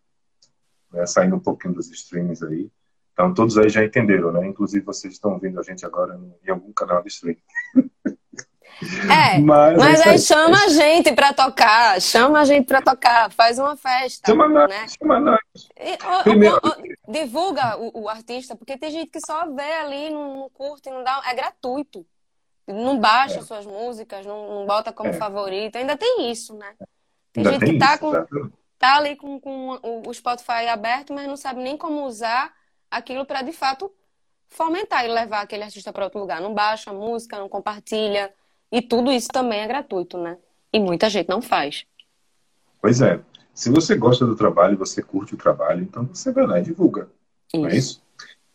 né? saindo um pouquinho dos streams aí. Então, todos aí já entenderam, né? Inclusive, vocês estão vendo a gente agora em algum canal de streaming. É, mas, mas aí, aí chama a gente pra tocar, chama a gente pra tocar, faz uma festa. Chama nós, né? chama nós. E, Primeiro... divulga o, o, artista, porque tem gente que só vê ali, não, não curte, não dá. É gratuito. Não baixa é. suas músicas, não, não bota como é. favorito. Ainda tem isso, né? Tem ainda gente tem que tá, isso, com, tá ali com, com o Spotify aberto, mas não sabe nem como usar aquilo para de fato fomentar e levar aquele artista para outro lugar. Não baixa a música, não compartilha e tudo isso também é gratuito, né? E muita gente não faz. Pois é. Se você gosta do trabalho, você curte o trabalho, então você vai lá e divulga. Isso. Não é isso?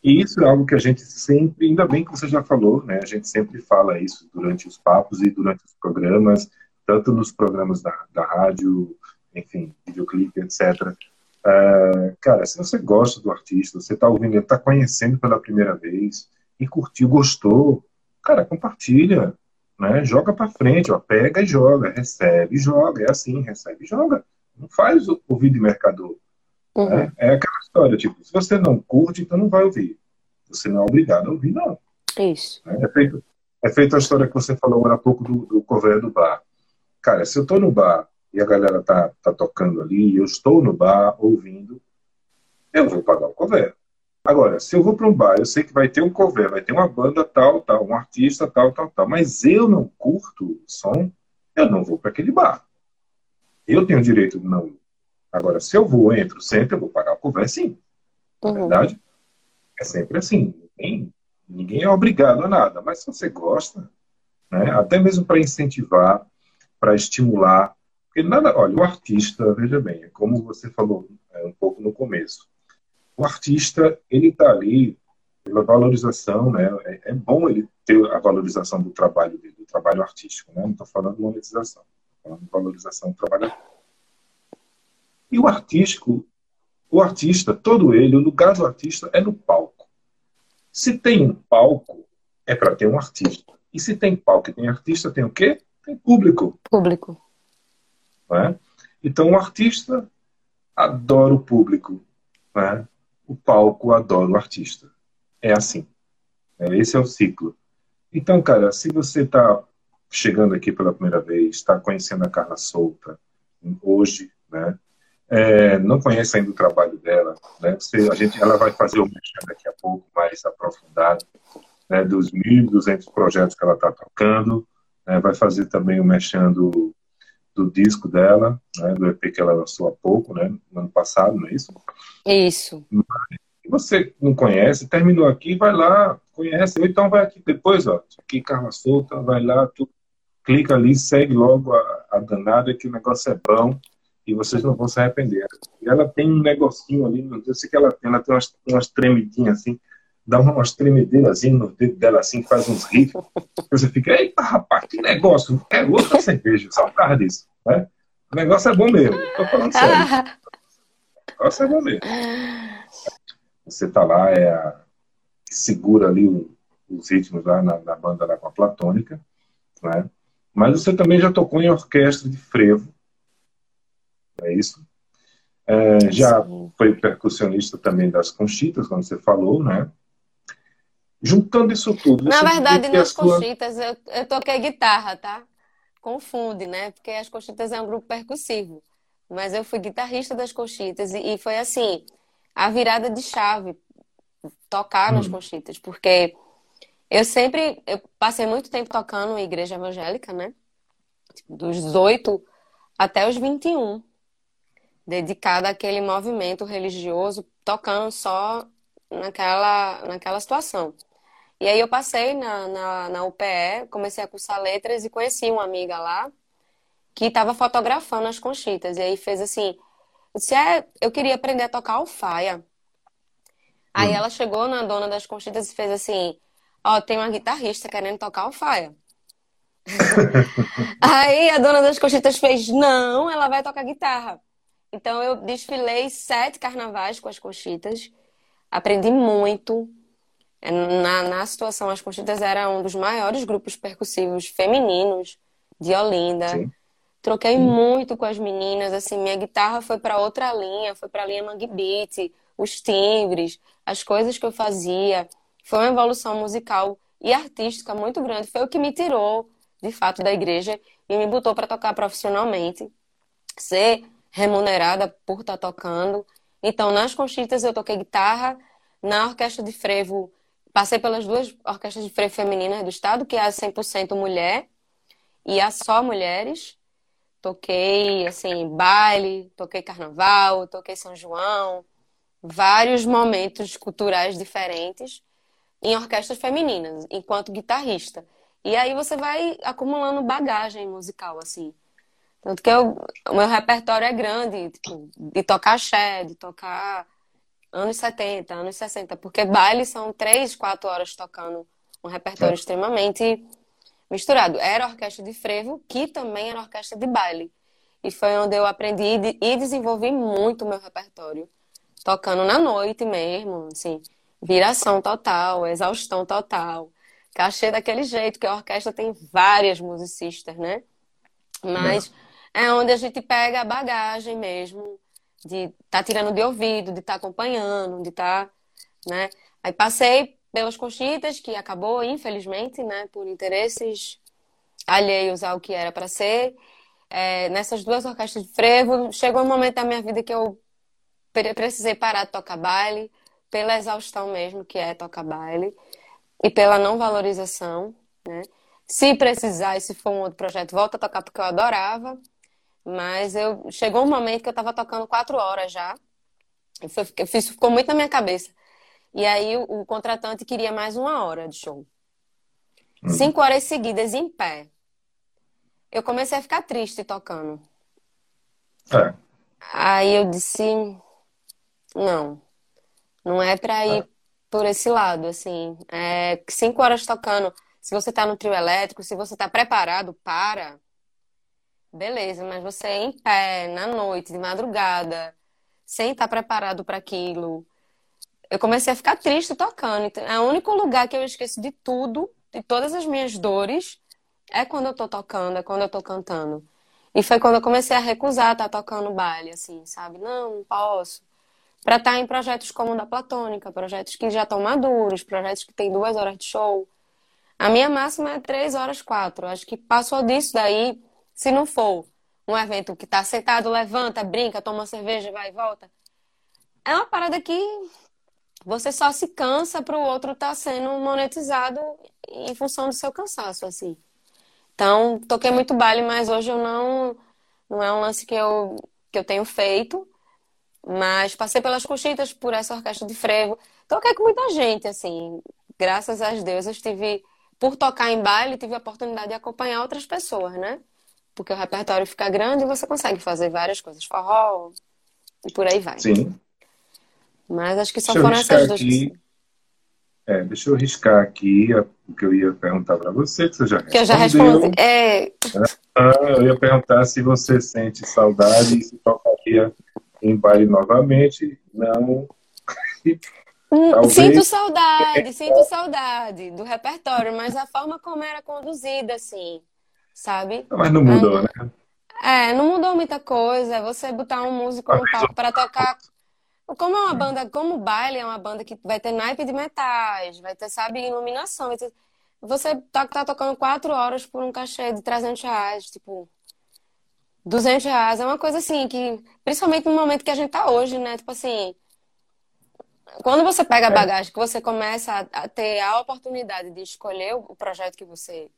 E isso é algo que a gente sempre, ainda bem que você já falou, né? A gente sempre fala isso durante os papos e durante os programas, tanto nos programas da, da rádio, enfim, videoclipe, etc. Uh, ah, cara, se você gosta do artista, você está ouvindo, está conhecendo pela primeira vez e curtiu, gostou, cara, compartilha, né? Joga para frente, ó, pega e joga, recebe e joga, é assim, recebe e joga. Não faz o, o vídeo mercador. Uhum. Né? É aquela história, tipo, se você não curte, então não vai ouvir. Você não é obrigado a ouvir, não. Isso. É, é feito, é feito a história que você falou agora há pouco do, do cover do bar. Cara, se eu tô no bar e a galera tá, tá tocando ali, eu estou no bar ouvindo, eu vou pagar o cover. Agora, se eu vou para um bar, eu sei que vai ter um cover, vai ter uma banda tal, tal, um artista tal, tal, tal, mas eu não curto o som, eu não vou para aquele bar. Eu tenho o direito de não ir. Agora, se eu vou, entro, sento, eu vou pagar o cover sim. É uhum. Na verdade, é sempre assim. Ninguém, ninguém é obrigado a nada, mas se você gosta, né, até mesmo para incentivar, para estimular, porque nada, olha, o artista, veja bem, é como você falou é, um pouco no começo, o artista ele está ali pela valorização, né? É, é, bom ele ter a valorização do trabalho dele, do trabalho artístico, né? Não estou falando de monetização, estou falando de valorização do trabalho. E o artístico, o artista, todo ele, o lugar do artista é no palco. Se tem um palco, é para ter um artista. E se tem palco e tem artista, tem o quê? Tem público. Público. Né? Então o artista adora o público. Né? O palco adora o artista. É assim. É, esse é o ciclo. Então, cara, se você está chegando aqui pela primeira vez, está conhecendo a Carla Solta hoje, né? É, não conhece ainda o trabalho dela, né? Você, a gente, ela vai fazer o mexendo daqui a pouco mais aprofundado, né? Dos 1.200 projetos que ela está tocando, né? vai fazer também o mexendo do disco dela, né, do EP que ela lançou há pouco, né, no ano passado, não é isso? Isso. Se você não conhece, terminou aqui, vai lá, conhece, ou então vai aqui depois, ó, aqui Carla Solta, vai lá, tu clica ali, segue logo a, a danada que o negócio é bom e vocês não vão se arrepender. E ela tem um negocinho ali, não sei o que ela tem, ela tem umas, umas tremidinhas assim, dá umas tremedeiras assim, no dedo dela assim, faz uns riffs. Você fica, eita rapaz, que negócio, é outra cerveja, só por causa disso. Né? O negócio é bom mesmo, tô falando sério. O negócio é bom mesmo. Você tá lá, é a segura ali o, os ritmos lá na, na banda lá com a Platônica, né? Mas você também já tocou em orquestra de frevo, é isso? É, já foi percussionista também das Conchitas, como você falou, né? Juntando isso tudo. Na verdade, nas sua... Conchitas eu, eu toquei guitarra, tá? Confunde, né? Porque as Conchitas é um grupo percussivo. Mas eu fui guitarrista das Conchitas e, e foi assim, a virada de chave tocar hum. nas Conchitas, porque eu sempre eu passei muito tempo tocando em igreja evangélica, né? Dos 18 até os 21 dedicada àquele movimento religioso, tocando só naquela, naquela situação. E aí eu passei na, na, na UPE, comecei a cursar letras e conheci uma amiga lá que estava fotografando as conchitas. E aí fez assim, eu disse, é, eu queria aprender a tocar alfaia. Aí hum. ela chegou na dona das conchitas e fez assim, ó, oh, tem uma guitarrista querendo tocar alfaia. aí a dona das conchitas fez, não, ela vai tocar guitarra. Então eu desfilei sete carnavais com as Conchitas, aprendi muito. Na, na situação, as Conchitas era um dos maiores grupos percussivos femininos de Olinda. Sim. Troquei Sim. muito com as meninas, assim, minha guitarra foi para outra linha, foi para a linha Mangue Beat, os timbres, as coisas que eu fazia. Foi uma evolução musical e artística muito grande. Foi o que me tirou, de fato, da igreja e me botou para tocar profissionalmente. Ser remunerada por estar tá tocando. Então, nas Conchitas eu toquei guitarra, na orquestra de frevo, passei pelas duas orquestras de frevo femininas do estado, que é a 100% mulher e a só mulheres. Toquei, assim, baile, toquei carnaval, toquei São João, vários momentos culturais diferentes em orquestras femininas, enquanto guitarrista. E aí você vai acumulando bagagem musical, assim. Tanto que eu, o meu repertório é grande, tipo, de tocar axé, de tocar anos 70, anos 60, porque baile são três, quatro horas tocando um repertório é. extremamente misturado. Era orquestra de frevo, que também era orquestra de baile. E foi onde eu aprendi e desenvolvi muito o meu repertório. Tocando na noite mesmo, assim, viração total, exaustão total. Cachê daquele jeito, que a orquestra tem várias musicistas, né? Mas é onde a gente pega a bagagem mesmo, de estar tá tirando de ouvido, de estar tá acompanhando, de estar, tá, né? Aí passei pelas conchitas, que acabou, infelizmente, né, por interesses alheios ao que era para ser. É, nessas duas orquestras de frevo, chegou um momento da minha vida que eu precisei parar de tocar baile, pela exaustão mesmo, que é tocar baile, e pela não valorização, né? Se precisar, e se for um outro projeto, volta a tocar porque eu adorava, mas eu chegou um momento que eu estava tocando quatro horas já. Fiz, ficou muito na minha cabeça. E aí o, o contratante queria mais uma hora de show. Hum. Cinco horas seguidas em pé. Eu comecei a ficar triste tocando. É. Aí eu disse, não, não é para ir é. por esse lado, assim. É, cinco horas tocando, se você tá no trio elétrico, se você tá preparado para, Beleza, mas você é em pé, na noite, de madrugada, sem estar preparado para aquilo. Eu comecei a ficar triste tocando. Então, é o único lugar que eu esqueço de tudo, de todas as minhas dores, é quando eu tô tocando, é quando eu tô cantando. E foi quando eu comecei a recusar estar tocando baile, assim, sabe? Não, não posso. Para estar em projetos como o da Platônica, projetos que já estão maduros, projetos que têm duas horas de show. A minha máxima é três horas, quatro. Acho que passou disso daí se não for um evento que tá sentado, levanta, brinca, toma cerveja, vai e volta, é uma parada que você só se cansa para o outro estar tá sendo monetizado em função do seu cansaço, assim. Então, toquei muito baile, mas hoje eu não não é um lance que eu que eu tenho feito, mas passei pelas coxitas por essa orquestra de frevo. Toquei com muita gente, assim. Graças a Deus, eu tive por tocar em baile, tive a oportunidade de acompanhar outras pessoas, né? Porque o repertório fica grande e você consegue fazer várias coisas, forró e por aí vai. Sim. Mas acho que só deixa foram essas duas. Aqui, é, deixa eu riscar aqui o que eu ia perguntar para você, que você já respondeu. Que eu já respondi. É... Ah, eu ia perguntar se você sente saudade e se tocaria em baile novamente. Não. Hum, Talvez... Sinto saudade, sinto saudade do repertório, mas a forma como era conduzida, assim, sabe? Mas não mudou, é, né? É, não mudou muita coisa. Você botar um músico no palco para tocar. Como é uma banda, como o baile é uma banda que vai ter naipe de metais, vai ter, sabe, iluminação. Você tá, tá tocando quatro horas por um cachê de 300 reais, tipo, 200 reais. É uma coisa assim que, principalmente no momento que a gente tá hoje, né? Tipo assim, quando você pega a é. bagagem, que você começa a, ter a oportunidade de escolher o projeto que você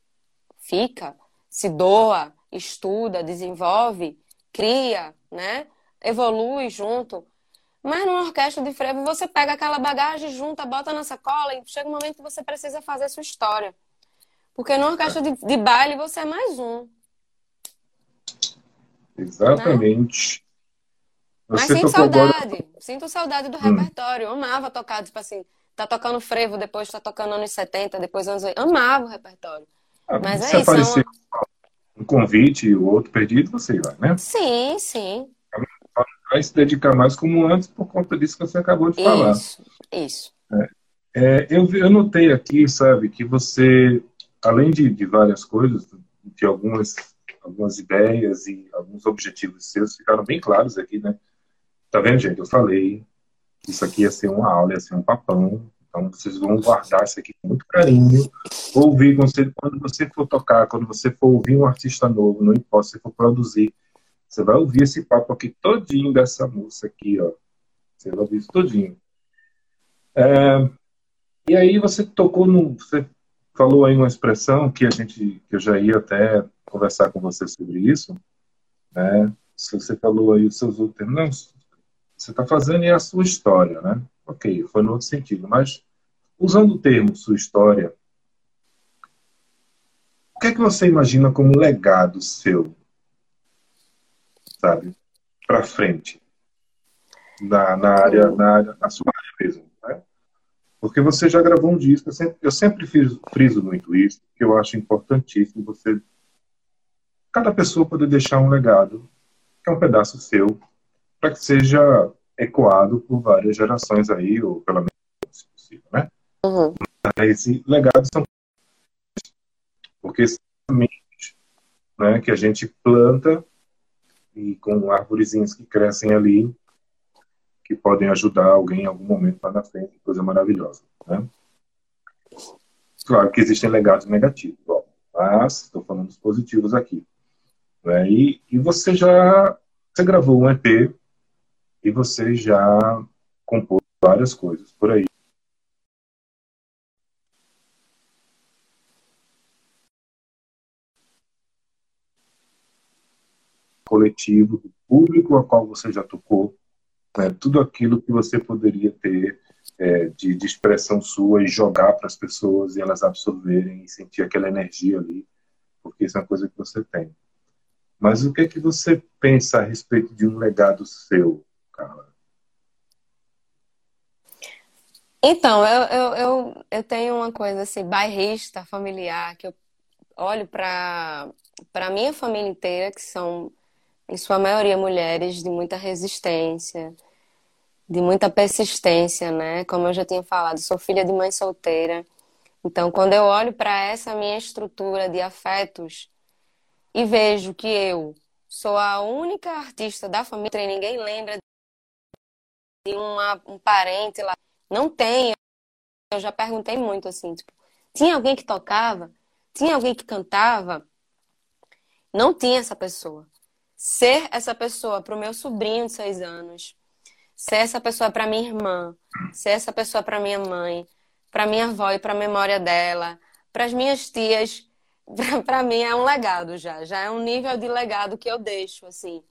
fica, se doa, estuda, desenvolve, cria, né? Evolui junto. Mas numa orquestra de frevo, você pega aquela bagagem, junta, bota na sacola e chega um momento que você precisa fazer sua história. Porque numa orquestra de, de baile, você é mais um. Exatamente. Né? Mas sinto saudade, agora... sinto saudade do hum. repertório. Eu amava tocar, tipo assim, tá tocando frevo, depois tá tocando anos 70, depois anos 80. Amava o repertório. Ah, Mas é isso. Aparecer é uma... um convite e o outro perdido, você vai, né? Sim, sim. Vai se dedicar mais como antes por conta disso que você acabou de falar. Isso, isso. É, é, eu, eu notei aqui, sabe, que você, além de, de várias coisas, de algumas, algumas ideias e alguns objetivos seus ficaram bem claros aqui, né? Tá vendo, gente? Eu falei isso aqui ia ser uma aula, ia ser um papão. Então, vocês vão guardar isso aqui com muito carinho. Ouvir quando você for tocar, quando você for ouvir um artista novo, não importa se for produzir, você vai ouvir esse papo aqui todinho dessa moça aqui, ó. Você vai ouvir isso todinho. É, e aí você tocou no... Você falou aí uma expressão que a gente... Que eu já ia até conversar com você sobre isso. Né? Você falou aí os seus últimos... Não, você está fazendo é a sua história, né? Ok, foi no outro sentido, mas usando o termo sua história, o que é que você imagina como legado seu, sabe, para frente, na, na área, na, área, na sua área mesmo, né? Porque você já gravou um disco, eu sempre, eu sempre fiz, friso muito isso, que eu acho importantíssimo você, cada pessoa poder deixar um legado, que é um pedaço seu, para que seja ecoado por várias gerações aí, ou pelo menos se possível, né? Uhum. Esse legado são porque sementes né, que a gente planta e com árvorezinhas que crescem ali que podem ajudar alguém em algum momento lá na frente, coisa maravilhosa, né? Claro que existem legados negativos, bom, mas estou falando dos positivos aqui. Né? E, e você já você gravou um EP e você já compôs várias coisas por aí. coletivo, do público a qual você já tocou, né, tudo aquilo que você poderia ter é, de, de, expressão sua e jogar para as pessoas e elas absorverem e sentir aquela energia ali, porque isso é uma coisa que você tem. Mas o que é que você pensa a respeito de um legado seu? Então, eu, eu, eu, eu tenho uma coisa assim, bairrista, familiar, que eu olho para a minha família inteira, que são, em sua maioria, mulheres de muita resistência, de muita persistência, né? Como eu já tinha falado, sou filha de mãe solteira. Então, quando eu olho para essa minha estrutura de afetos e vejo que eu sou a única artista da família, ninguém lembra de uma, um parente lá. Não tem. Eu já perguntei muito assim, tipo, tinha alguém que tocava? Tinha alguém que cantava? Não tinha essa pessoa. Ser essa pessoa para o meu sobrinho de seis anos, ser essa pessoa para minha irmã, ser essa pessoa para minha mãe, para minha avó e para a memória dela, para as minhas tias, para mim é um legado já, já é um nível de legado que eu deixo assim,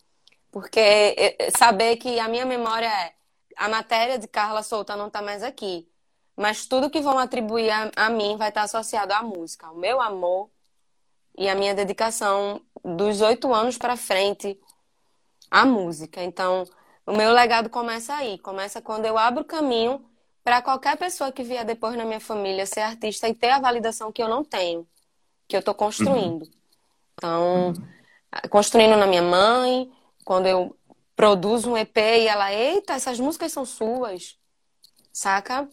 porque saber que a minha memória é a matéria de Carla Souta não está mais aqui. Mas tudo que vão atribuir a, a mim vai estar associado à música. O meu amor e a minha dedicação dos oito anos para frente à música. Então, o meu legado começa aí. Começa quando eu abro caminho para qualquer pessoa que vier depois na minha família ser artista e ter a validação que eu não tenho, que eu estou construindo. Então, construindo na minha mãe, quando eu produz um EP e ela, eita, essas músicas são suas. saca?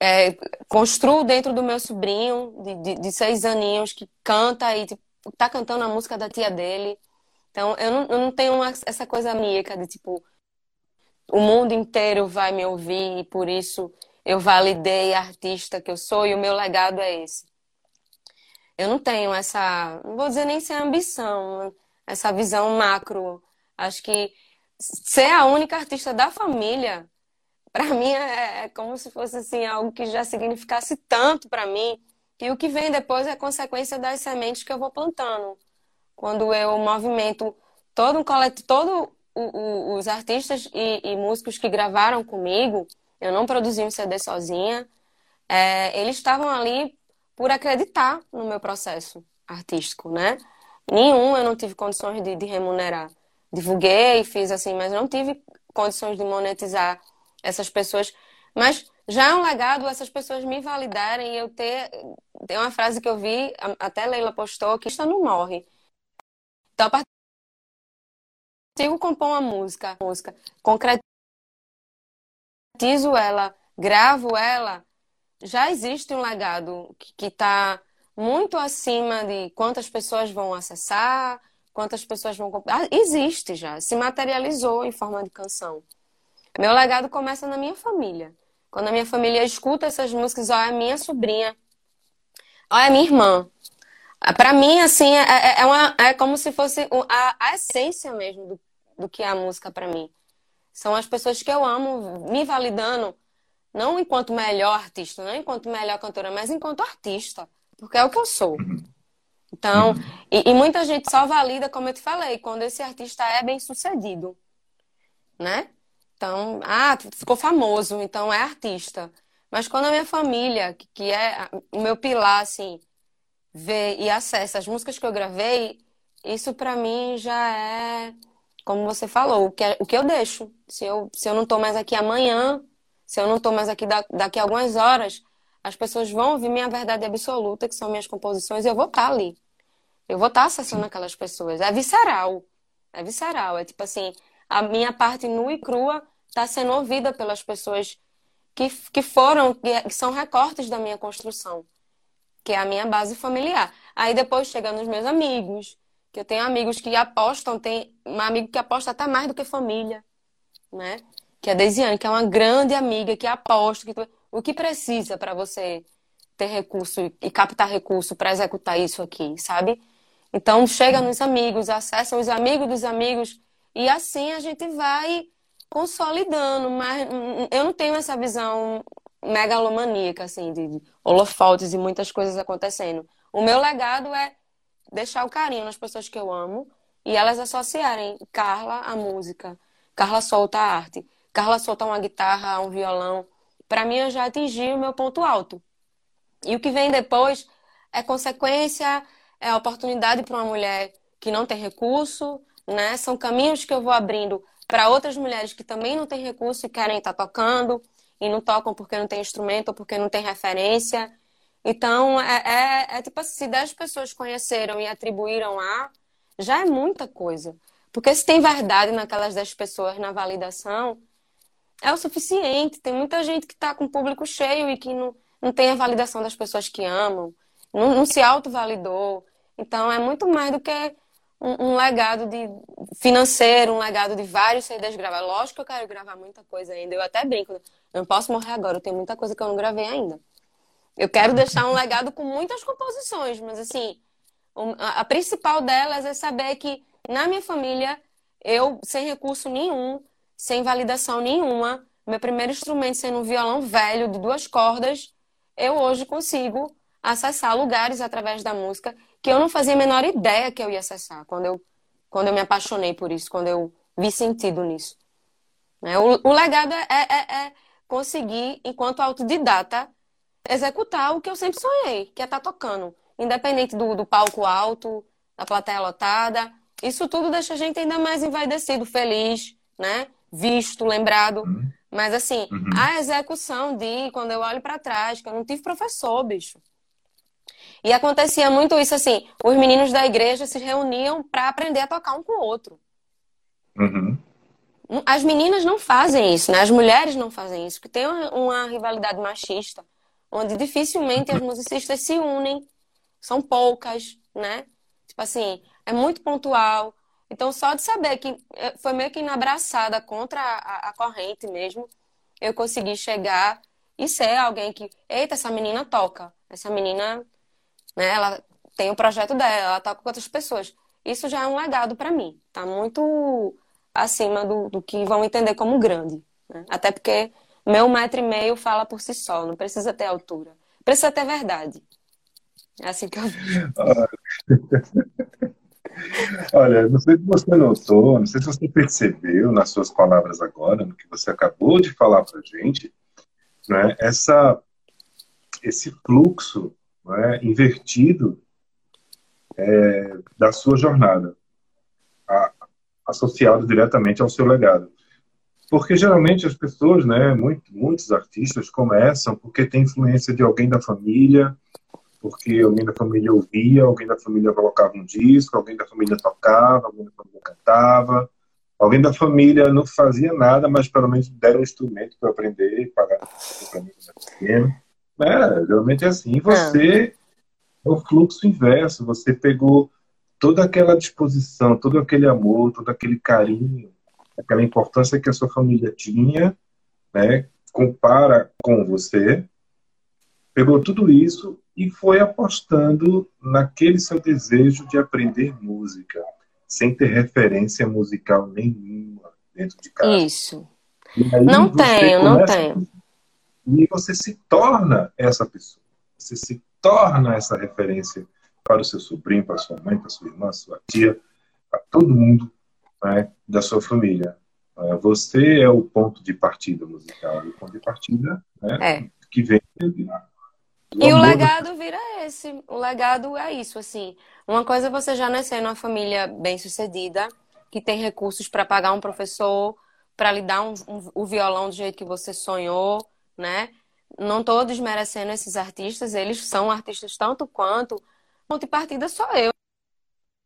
É, construo dentro do meu sobrinho de, de, de, seis aninhos que canta e tipo, tá cantando a música da tia dele. Então, eu não, eu não tenho uma, essa coisa mímica de tipo, o mundo inteiro vai me ouvir e por isso eu validei a artista que eu sou e o meu legado é esse. Eu não tenho essa, não vou dizer nem sem ambição, essa visão macro. Acho que ser a única artista da família, para mim é, é como se fosse assim algo que já significasse tanto para mim, que o que vem depois é consequência das sementes que eu vou plantando. Quando eu movimento todo um coletivo, todo os artistas e, e, músicos que gravaram comigo, eu não produzi um CD sozinha, é, eles estavam ali por acreditar no meu processo artístico, né? Nenhum eu não tive condições de, de remunerar. Divulguei, fiz assim, mas não tive condições de monetizar essas pessoas. Mas já é um legado essas pessoas me validarem e eu ter. Tem uma frase que eu vi, até Leila postou, que está não morre. Então, a partir consigo compor uma música, música, concretizo ela, gravo ela, já existe um legado que está muito acima de quantas pessoas vão acessar, quantas pessoas vão comprar. Ah, existe já, se materializou em forma de canção. Meu legado começa na minha família. Quando a minha família escuta essas músicas, ó, é minha sobrinha, ó, é minha irmã, para mim, assim, é, é, é, uma, é como se fosse a, a essência mesmo do, do que é a música para mim. São as pessoas que eu amo me validando, não enquanto melhor artista, não enquanto melhor cantora, mas enquanto artista, porque é o que eu sou. Então, e, e muita gente só valida, como eu te falei, quando esse artista é bem sucedido, né? Então, ah, ficou famoso, então é artista. Mas quando a minha família, que é o meu pilar, assim, vê e acessa as músicas que eu gravei, isso para mim já é, como você falou, o que, é, o que eu deixo. Se eu, se eu não tô mais aqui amanhã, se eu não tô mais aqui da, daqui a algumas horas, as pessoas vão ouvir minha verdade absoluta, que são minhas composições, e eu vou estar tá ali. Eu vou estar tá acessando aquelas pessoas. É visceral. É visceral. É tipo assim, a minha parte nua e crua está sendo ouvida pelas pessoas que, que foram, que são recortes da minha construção que é a minha base familiar. Aí depois chega nos meus amigos, que eu tenho amigos que apostam, tem um amigo que aposta até mais do que família, né? Que é a Desiane, que é uma grande amiga que aposta que o que precisa para você ter recurso e captar recurso para executar isso aqui, sabe? Então chega nos amigos, acessa os amigos dos amigos e assim a gente vai consolidando, mas eu não tenho essa visão megalomaníaca, assim, de, de holofotes e muitas coisas acontecendo. O meu legado é deixar o carinho nas pessoas que eu amo e elas associarem Carla à música, Carla solta a arte, Carla solta uma guitarra, um violão. Para mim, eu já atingi o meu ponto alto. E o que vem depois é consequência, é oportunidade para uma mulher que não tem recurso, né? São caminhos que eu vou abrindo para outras mulheres que também não têm recurso e querem estar tá tocando e não tocam porque não tem instrumento ou porque não tem referência. Então, é, é, é tipo assim, se 10 pessoas conheceram e atribuíram a, já é muita coisa. Porque se tem verdade naquelas 10 pessoas na validação, é o suficiente. Tem muita gente que está com o público cheio e que não, não tem a validação das pessoas que amam, não, não se autovalidou. Então, é muito mais do que um, um, legado de financeiro, um legado de vários CDs gravados. Lógico que eu quero gravar muita coisa ainda. Eu até brinco, eu não posso morrer agora, eu tenho muita coisa que eu não gravei ainda. Eu quero deixar um legado com muitas composições, mas assim, a principal delas é saber que na minha família, eu, sem recurso nenhum, sem validação nenhuma, meu primeiro instrumento sendo um violão velho de duas cordas, eu hoje consigo acessar lugares através da música que eu não fazia a menor ideia que eu ia acessar quando eu, quando eu me apaixonei por isso, quando eu vi sentido nisso. Né? O, o legado é, é, é conseguir, enquanto autodidata, executar o que eu sempre sonhei, que é estar tá tocando. Independente do, do palco alto, da plateia lotada. Isso tudo deixa a gente ainda mais envaidecido, feliz, né? Visto, lembrado. Uhum. Mas assim, uhum. a execução de quando eu olho para trás, que eu não tive professor, bicho. E acontecia muito isso assim: os meninos da igreja se reuniam para aprender a tocar um com o outro. Uhum. As meninas não fazem isso, né? As mulheres não fazem isso, porque tem uma, uma rivalidade machista, onde dificilmente as musicistas se unem, são poucas, né? Tipo assim, é muito pontual. Então, só de saber que eh, foi meio que na abraçada contra a, a corrente mesmo, eu consegui chegar e ser alguém que, eita, essa menina toca, essa menina, né, ela tem o projeto dela, ela toca com outras pessoas. Isso já é um legado para mim, tá muito acima do, do que vão entender como grande. Né? Até porque meu metro e meio fala por si só, não precisa ter altura. Precisa ter verdade. É assim que eu. Olha, não sei se você notou, não sei se você percebeu nas suas palavras agora, no que você acabou de falar para gente, né, essa, esse fluxo né, invertido é, da sua jornada, a, associado diretamente ao seu legado. Porque geralmente as pessoas, né, muito, muitos artistas começam porque tem influência de alguém da família, porque alguém da família ouvia, alguém da família colocava um disco, alguém da família tocava, alguém da família cantava, alguém da família não fazia nada, mas pelo menos deram um instrumento para aprender e para mim pequeno. É, geralmente é assim. E você é o fluxo inverso. Você pegou toda aquela disposição, todo aquele amor, todo aquele carinho, aquela importância que a sua família tinha, né? Compara com você, pegou tudo isso e foi apostando naquele seu desejo de aprender música, sem ter referência musical nenhuma dentro de casa. Isso. Não tenho, não tenho. E você se torna essa pessoa. Você se torna essa referência para o seu sobrinho, para a sua mãe, para a sua irmã, sua tia, para todo mundo né, da sua família. É, você é o ponto de partida musical, o ponto de partida né, é. que vem e o legado vira esse. O legado é isso, assim. Uma coisa é você já nascer numa família bem sucedida, que tem recursos para pagar um professor, para lhe dar um, um, o violão do jeito que você sonhou, né? Não estou desmerecendo esses artistas, eles são artistas tanto quanto. Ponto de partida sou eu.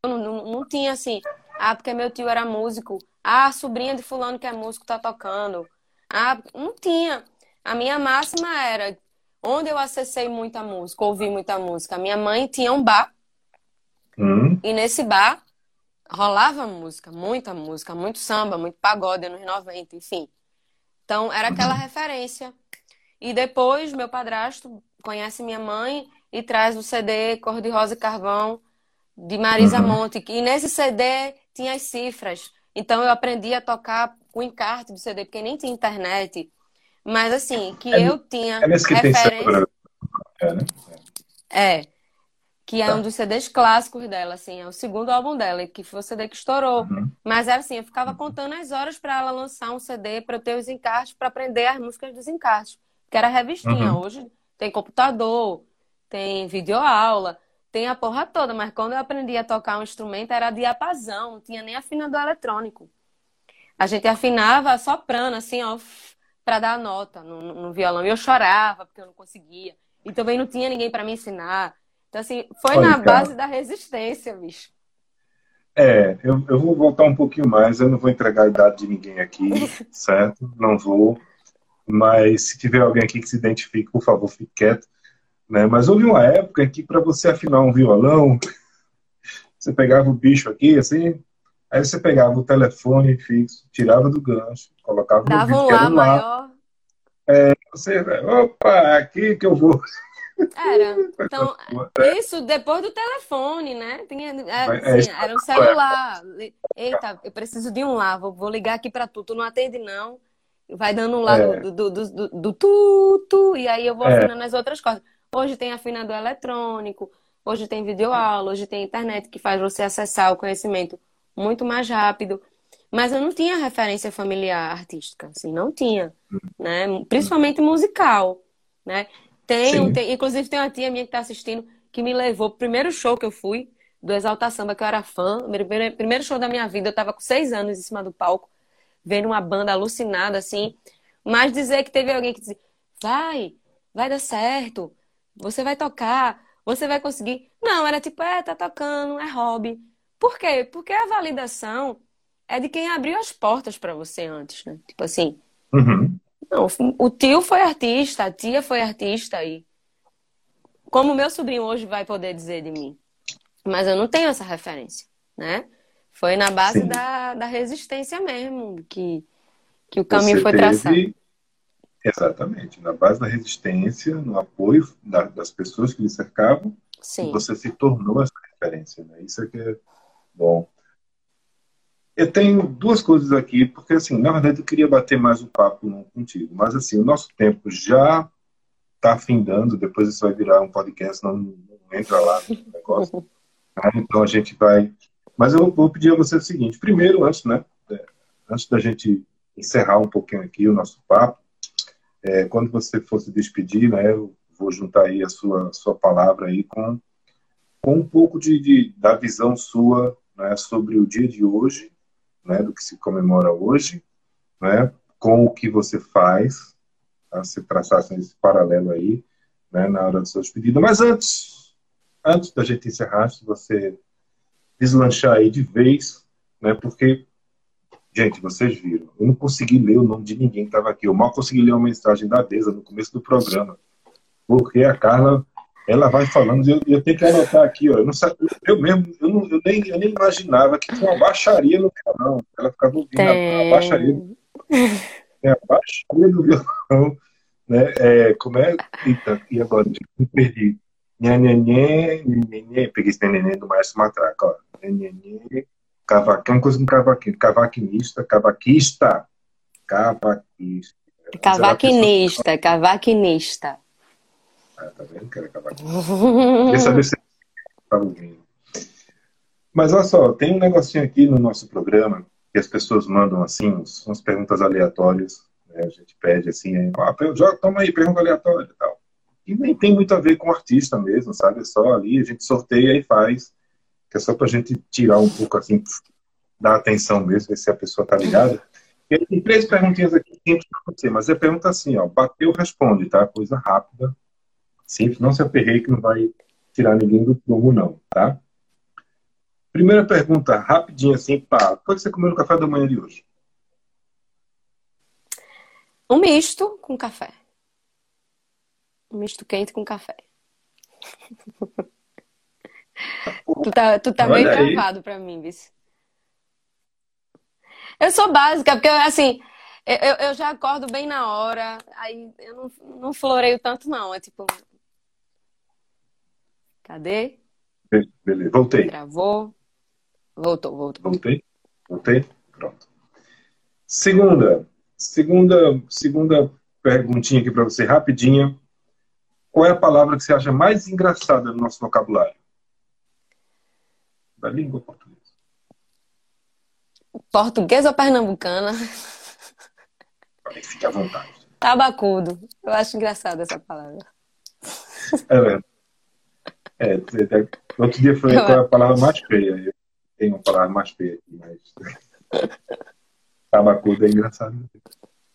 Não, não, não tinha assim, ah, porque meu tio era músico, ah, a sobrinha de fulano que é músico tá tocando. Ah, não tinha. A minha máxima era Onde eu acessei muita música, ouvi muita música? Minha mãe tinha um bar. Hum. E nesse bar rolava música, muita música, muito samba, muito pagode anos 90, enfim. Então era aquela referência. E depois meu padrasto conhece minha mãe e traz o CD Cor de Rosa e Carvão de Marisa uhum. Monte. E nesse CD tinha as cifras. Então eu aprendi a tocar o encarte do CD, porque nem tinha internet. Mas assim, que é, eu tinha é que referência. É, né? é, que é tá. um dos CDs clássicos dela, assim, é o segundo álbum dela, que foi o CD que estourou. Uhum. Mas era assim, eu ficava contando as horas para ela lançar um CD, para eu ter os encartes, para aprender as músicas dos encartes, que era revistinha. Uhum. Hoje tem computador, tem videoaula, tem a porra toda, mas quando eu aprendi a tocar um instrumento era diapasão, não tinha nem afinador eletrônico. A gente afinava soprano, assim, ó, para dar nota no, no, violão. E eu chorava porque eu não conseguia. E também não tinha ninguém para me ensinar. Então, assim, foi Olha, na cara. base da resistência, bicho. É, eu, eu vou voltar um pouquinho mais. Eu não vou entregar a idade de ninguém aqui, certo? Não vou. Mas se tiver alguém aqui que se identifique, por favor, fique quieto. Né? Mas houve uma época que para você afinar um violão, você pegava o bicho aqui, assim, Aí você pegava o telefone fixo, tirava do gancho, colocava Dava no vídeo, um lá maior. É, você, opa, aqui que eu vou. Era. Então, isso depois do telefone, né? Tinha, era, é, assim, era um celular. Eita, eu preciso de um lá, vou, vou ligar aqui para tu. Tu não atende, não. Vai dando um lá é. do, do, do, do, do tu, tu, e aí eu vou é. afinando as outras coisas. Hoje tem afinador eletrônico, hoje tem videoaula, hoje tem internet que faz você acessar o conhecimento muito mais rápido. Mas eu não tinha referência familiar artística, assim, não tinha, né? Principalmente musical, né? Tem, tem, inclusive tem uma tia minha que está assistindo que me levou pro primeiro show que eu fui do Exalta Samba, que eu era fã. Primeiro, primeiro show da minha vida, eu estava com seis anos em cima do palco, vendo uma banda alucinada, assim. Mas dizer que teve alguém que dizia, vai, vai dar certo, você vai tocar, você vai conseguir. Não, era tipo, é, tá tocando, é hobby. Por quê? Porque a validação é de quem abriu as portas para você antes, né? Tipo assim. Uhum. Não, o tio foi artista, a tia foi artista e como meu sobrinho hoje vai poder dizer de mim. Mas eu não tenho essa referência, né? Foi na base da, da resistência mesmo que, que o caminho Você foi teve- traçado. Exatamente. Na base da resistência, no apoio da- das pessoas que lhe cercavam, Sim. você se tornou essa referência. Né? Isso é que é bom. Eu tenho duas coisas aqui, porque assim, na verdade eu queria bater mais um papo contigo, mas assim, o nosso tempo já está afindando, depois isso vai virar um podcast, não, não entra lá no negócio. Tá? Então a gente vai. Mas eu vou pedir a você o seguinte: primeiro, antes, né, é, antes da gente encerrar um pouquinho aqui o nosso papo, é, quando você for se despedir, né, eu vou juntar aí a sua, sua palavra aí com, com um pouco de, de- da visão sua né, sobre o dia de hoje, né, do que se comemora hoje, né, com o que você faz, tá? se traçasse esse paralelo aí, né, na hora do seu despedida. Mas antes, antes da gente encerrar, se você deslanchar aí de vez, né, porque Gente, vocês viram. Eu não consegui ler o nome de ninguém que estava aqui. Eu mal consegui ler uma mensagem da Deza no começo do programa. Porque a Carla, ela vai falando, e eu, eu tenho que anotar aqui, ó. Eu, não sabia, eu mesmo, eu, não, eu, nem, eu nem imaginava que tinha uma baixaria no violão. Ela ficava ouvindo a, a baixaria, é, a baixaria do violão. Né? É, como é? Eita, e agora? Me perdi. Nhanhanhê, nhanhanhê. Peguei esse neném do Maestro Matraca, ó. Nhanhanhê. Cavaquinho, coisa com cavaquinho. Cavaquinista, cavaquista. Cavaquista. Cavaquinista, cavaquinista. Ah, tá vendo que era cavaquinista? Queria saber se estava ouvindo. Mas olha só, tem um negocinho aqui no nosso programa que as pessoas mandam assim, umas perguntas aleatórias. né? A gente pede assim, aí, ah, joga, toma aí, pergunta aleatória e tal. E nem tem muito a ver com o artista mesmo, sabe? É só ali, a gente sorteia e faz. Que é só pra gente tirar um pouco assim, dar atenção mesmo, ver se a pessoa tá ligada. E tem três perguntinhas aqui simples pra você, mas é pergunta assim, ó, bateu, responde, tá? Coisa rápida, simples, não se aperreie que não vai tirar ninguém do prumo, não, tá? Primeira pergunta, rapidinho assim, pá. O que você comeu no café da manhã de hoje? Um misto com café. Um misto quente com café. Tu tá, tu tá Olha aí. travado pra mim, Vice. Eu sou básica, porque assim, eu, eu já acordo bem na hora, aí eu não, não floreio tanto, não. É tipo. Cadê? Be- Beleza, voltei. Travou. Voltou, voltou. Voltei? Voltei? Pronto. Segunda, segunda, segunda perguntinha aqui para você, rapidinha. Qual é a palavra que você acha mais engraçada no nosso vocabulário? Da língua portuguesa. Português ou pernambucana? Fique à vontade. Tabacudo. Eu acho engraçada essa palavra. É verdade. É, é, é, outro dia foi é a palavra mais feia. Eu tenho uma palavra mais feia aqui, mas. Tabacudo é engraçado.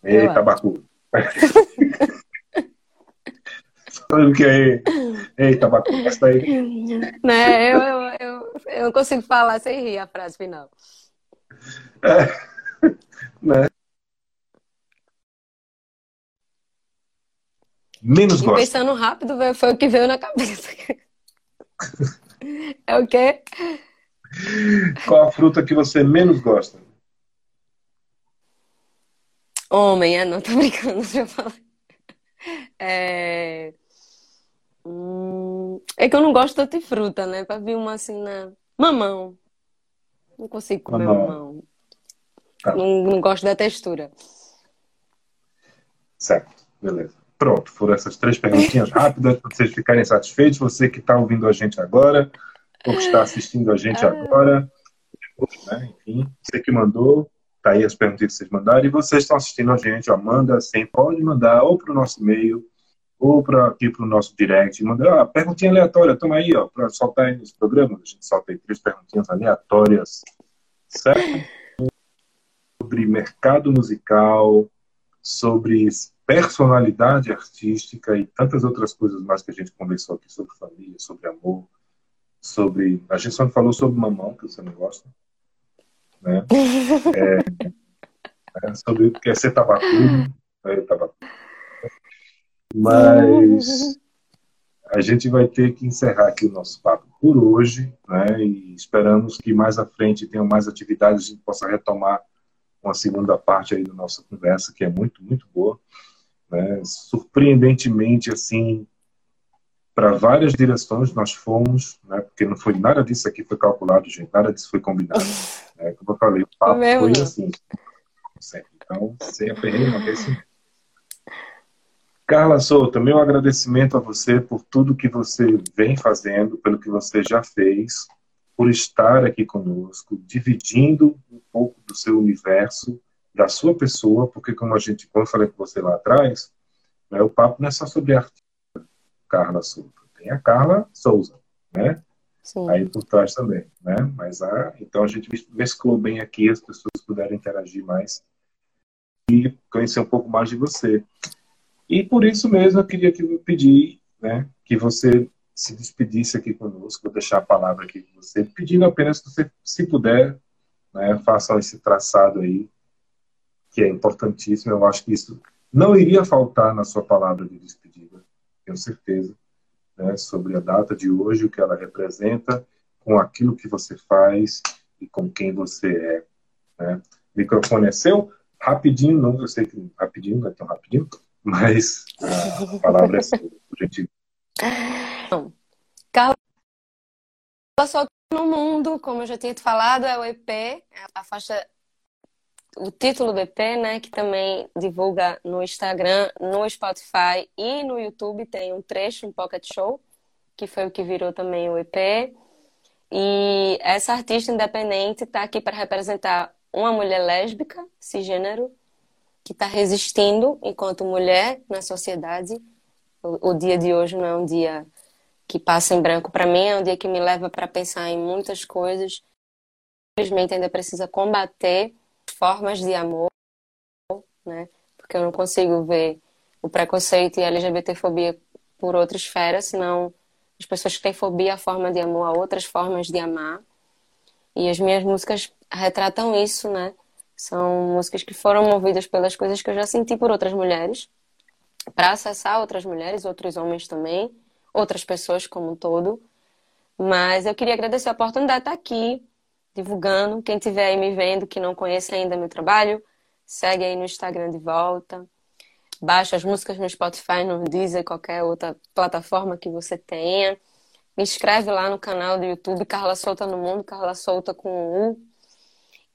Acho. tabacudo. Sabe o que é? Ei, tabacudo. Essa daí. Né? Eu, eu, eu, não consigo falar sem rir a frase final. Né? Menos E gosta. pensando rápido, foi o que veio na cabeça. É o quê? Qual a fruta que você menos gosta? Homem, é, não tô brincando, eu falar. É... hum, é que eu não gosto de fruta, né? Pra vir uma assim na. Mamão. Não consigo comer Mamão. mamão. Tá. Não, não gosto da textura. Certo, beleza. Pronto, foram essas três perguntinhas rápidas para vocês ficarem satisfeitos. Você que está ouvindo a gente agora, ou que está assistindo a gente Ah. agora, né? enfim, você que mandou, tá aí as perguntas que vocês mandaram, e vocês estão assistindo a gente, ó, manda sem, pode mandar ou para o nosso e-mail, ou para aqui para o nosso direct, manda ah, perguntinha aleatória, toma aí, ó, para soltar aí nos programas, a gente solta aí três perguntinhas aleatórias, certo? Sobre mercado musical, sobre personalidade artística e tantas outras coisas mais que a gente conversou aqui sobre família, sobre amor, sobre. A gente só não falou sobre mamão, que você não gosta. né? É, é, sobre o que é ser tabacudo, né? tabacudo. Mas a gente vai ter que encerrar aqui o nosso papo por hoje, né? E esperamos que mais à frente tenham mais atividades, a gente possa retomar uma segunda parte aí da nossa conversa, que é muito, muito boa. Né? Surpreendentemente, assim, para várias direções nós fomos, né? Porque não foi nada disso aqui foi calculado, gente, nada disso foi combinado. Né? Como eu falei, o papo foi assim, sempre. Então, sem aperreio, uma vez sim. Carla Souto, meu agradecimento a você por tudo que você vem fazendo, pelo que você já fez, por estar aqui conosco, dividindo um pouco do seu universo, da sua pessoa, porque como a gente, como eu falei com você lá atrás, né, o papo não é só sobre a artista Carla Souto, tem a Carla Souza, né? Sim. Aí por trás também, né? Mas a, então a gente mesclou bem aqui, as pessoas puderam interagir mais e conhecer um pouco mais de você. E por isso mesmo eu queria que eu pedir né, que você se despedisse aqui conosco, vou deixar a palavra aqui com você, pedindo apenas que você, se puder, né, faça esse traçado aí, que é importantíssimo. Eu acho que isso não iria faltar na sua palavra de despedida, tenho certeza, né, sobre a data de hoje, o que ela representa, com aquilo que você faz e com quem você é. Né? O microfone é seu, rapidinho, não, eu sei que rapidinho, não é tão rapidinho, mas a palavra é sua, por. Carla só no mundo, como eu já tinha te falado, é o EP, a faixa, o título do EP, né, que também divulga no Instagram, no Spotify e no YouTube tem um trecho, um pocket show, que foi o que virou também o EP. E essa artista independente está aqui para representar uma mulher lésbica, cisgênero, que está resistindo enquanto mulher na sociedade. O, o, dia de hoje não é um dia que passa em branco para mim, é um dia que me leva para pensar em muitas coisas. Infelizmente, ainda precisa combater formas de amor, né? Porque eu não consigo ver o preconceito e a LGBTfobia por outra esfera, senão as pessoas que têm fobia à forma de amor, a outras formas de amar. E as minhas músicas retratam isso, né? São músicas que foram movidas pelas coisas que eu já senti por outras mulheres, para acessar outras mulheres, outros homens também, outras pessoas como um todo. Mas eu queria agradecer a oportunidade de estar aqui, divulgando. Quem estiver aí me vendo, que não conhece ainda meu trabalho, segue aí no Instagram de volta. Baixa as músicas no Spotify, no Deezer, qualquer outra plataforma que você tenha. Me inscreve lá no canal do YouTube Carla Solta no Mundo, Carla Solta com U.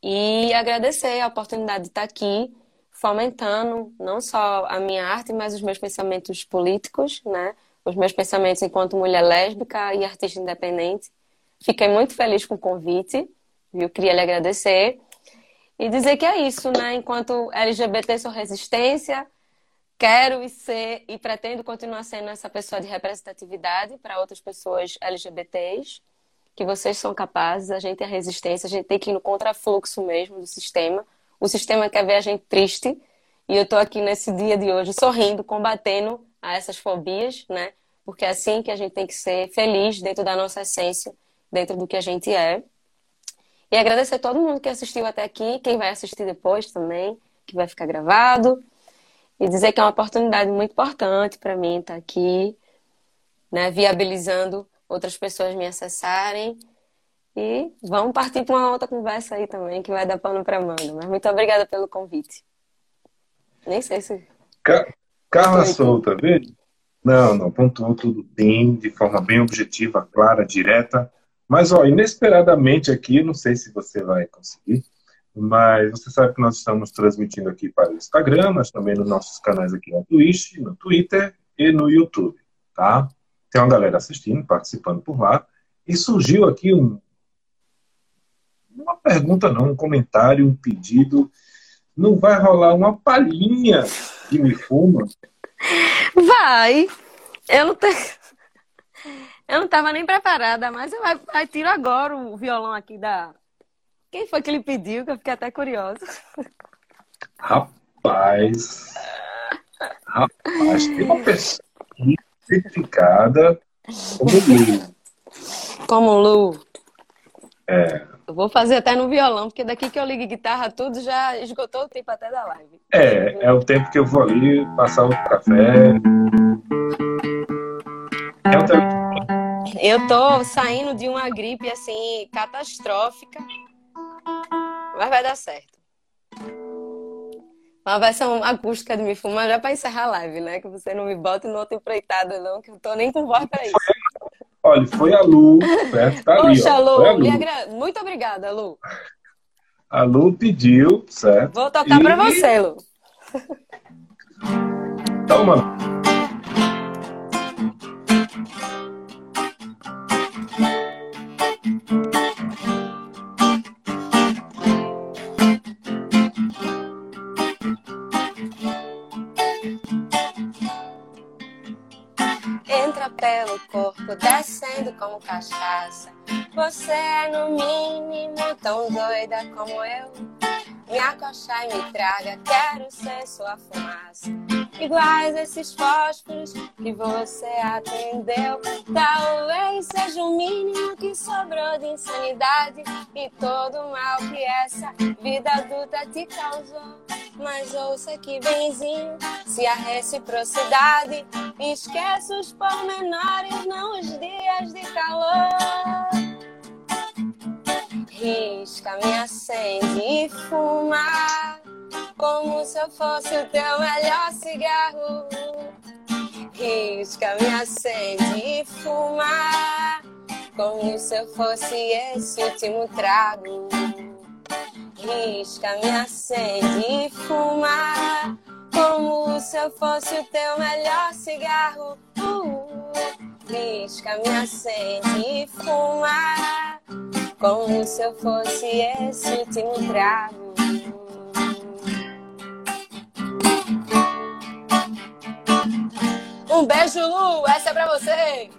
E agradecer a oportunidade de estar aqui fomentando não só a minha arte, mas os meus pensamentos políticos, né? Os meus pensamentos enquanto mulher lésbica e artista independente. Fiquei muito feliz com o convite, eu queria lhe agradecer e dizer que é isso, né? Enquanto LGBT sou resistência, quero e ser e pretendo continuar sendo essa pessoa de representatividade para outras pessoas LGBTs que vocês são capazes, a gente é resistência, a gente tem que ir no contrafluxo mesmo do sistema. O sistema quer ver a gente triste, e eu estou aqui nesse dia de hoje sorrindo, combatendo a essas fobias, né? Porque é assim que a gente tem que ser feliz dentro da nossa essência, dentro do que a gente é. E agradecer a todo mundo que assistiu até aqui, quem vai assistir depois também, que vai ficar gravado. E dizer que é uma oportunidade muito importante para mim estar aqui, né, viabilizando outras pessoas me acessarem. E vamos partir para uma outra conversa aí também, que vai dar pano para manga. Mas muito obrigada pelo convite. Nem sei se. Carla Solta, vê? Não, não, pontuou tudo bem, de forma bem objetiva, clara, direta. Mas, ó, inesperadamente aqui, não sei se você vai conseguir, mas você sabe que nós estamos transmitindo aqui para o Instagram, mas também nos nossos canais aqui no Twitch, no Twitter e no YouTube, tá? Tem uma galera assistindo, participando por lá. E surgiu aqui um, uma pergunta, não, um comentário, um pedido. Não vai rolar uma palhinha de me fuma? Vai. Eu não tenho. Eu não estava nem preparada, mas eu vai, tiro agora o violão aqui da. Quem foi que ele pediu? Que eu fiquei até curiosa. Rapaz. Rapaz, tem uma pessoa certificada como Lu. Como Lu. É, Eu vou fazer até no violão, porque daqui que eu ligo guitarra, tudo já esgotou o tempo até da live. É, é o tempo que eu vou ali passar o café. É o tempo. Eu tô saindo de uma gripe assim catastrófica, mas vai dar certo. Uma versão acústica de me fumar já para encerrar a live, né? Que você não me bota no outro empreitado, não, que eu tô nem com voz para isso. Olha, foi a Lu, certo? Tá ali, Poxa, Lu, Lu. Agra... muito obrigada, Lu. A Lu pediu, certo? Vou tocar e... para você, Lu. Toma. Descendo como cachaça. Você é no mínimo tão doida como eu. Me acochar e me traga, quero ser sua fumaça. Iguais esses fósforos que você atendeu. Talvez seja o mínimo que sobrou de insanidade e todo o mal que essa vida adulta te causou. Mas ouça que benzinho, se a reciprocidade esquece os pormenores, não os dias de calor risca, me acende e fuma como se eu fosse o teu melhor cigarro. Risca, me acende e fuma como se eu fosse esse último trago. Risca, me acende e fuma como se eu fosse o teu melhor cigarro. Uh, risca, me acende e fuma como se eu fosse esse último trago. Um beijo, Lu, essa é pra você.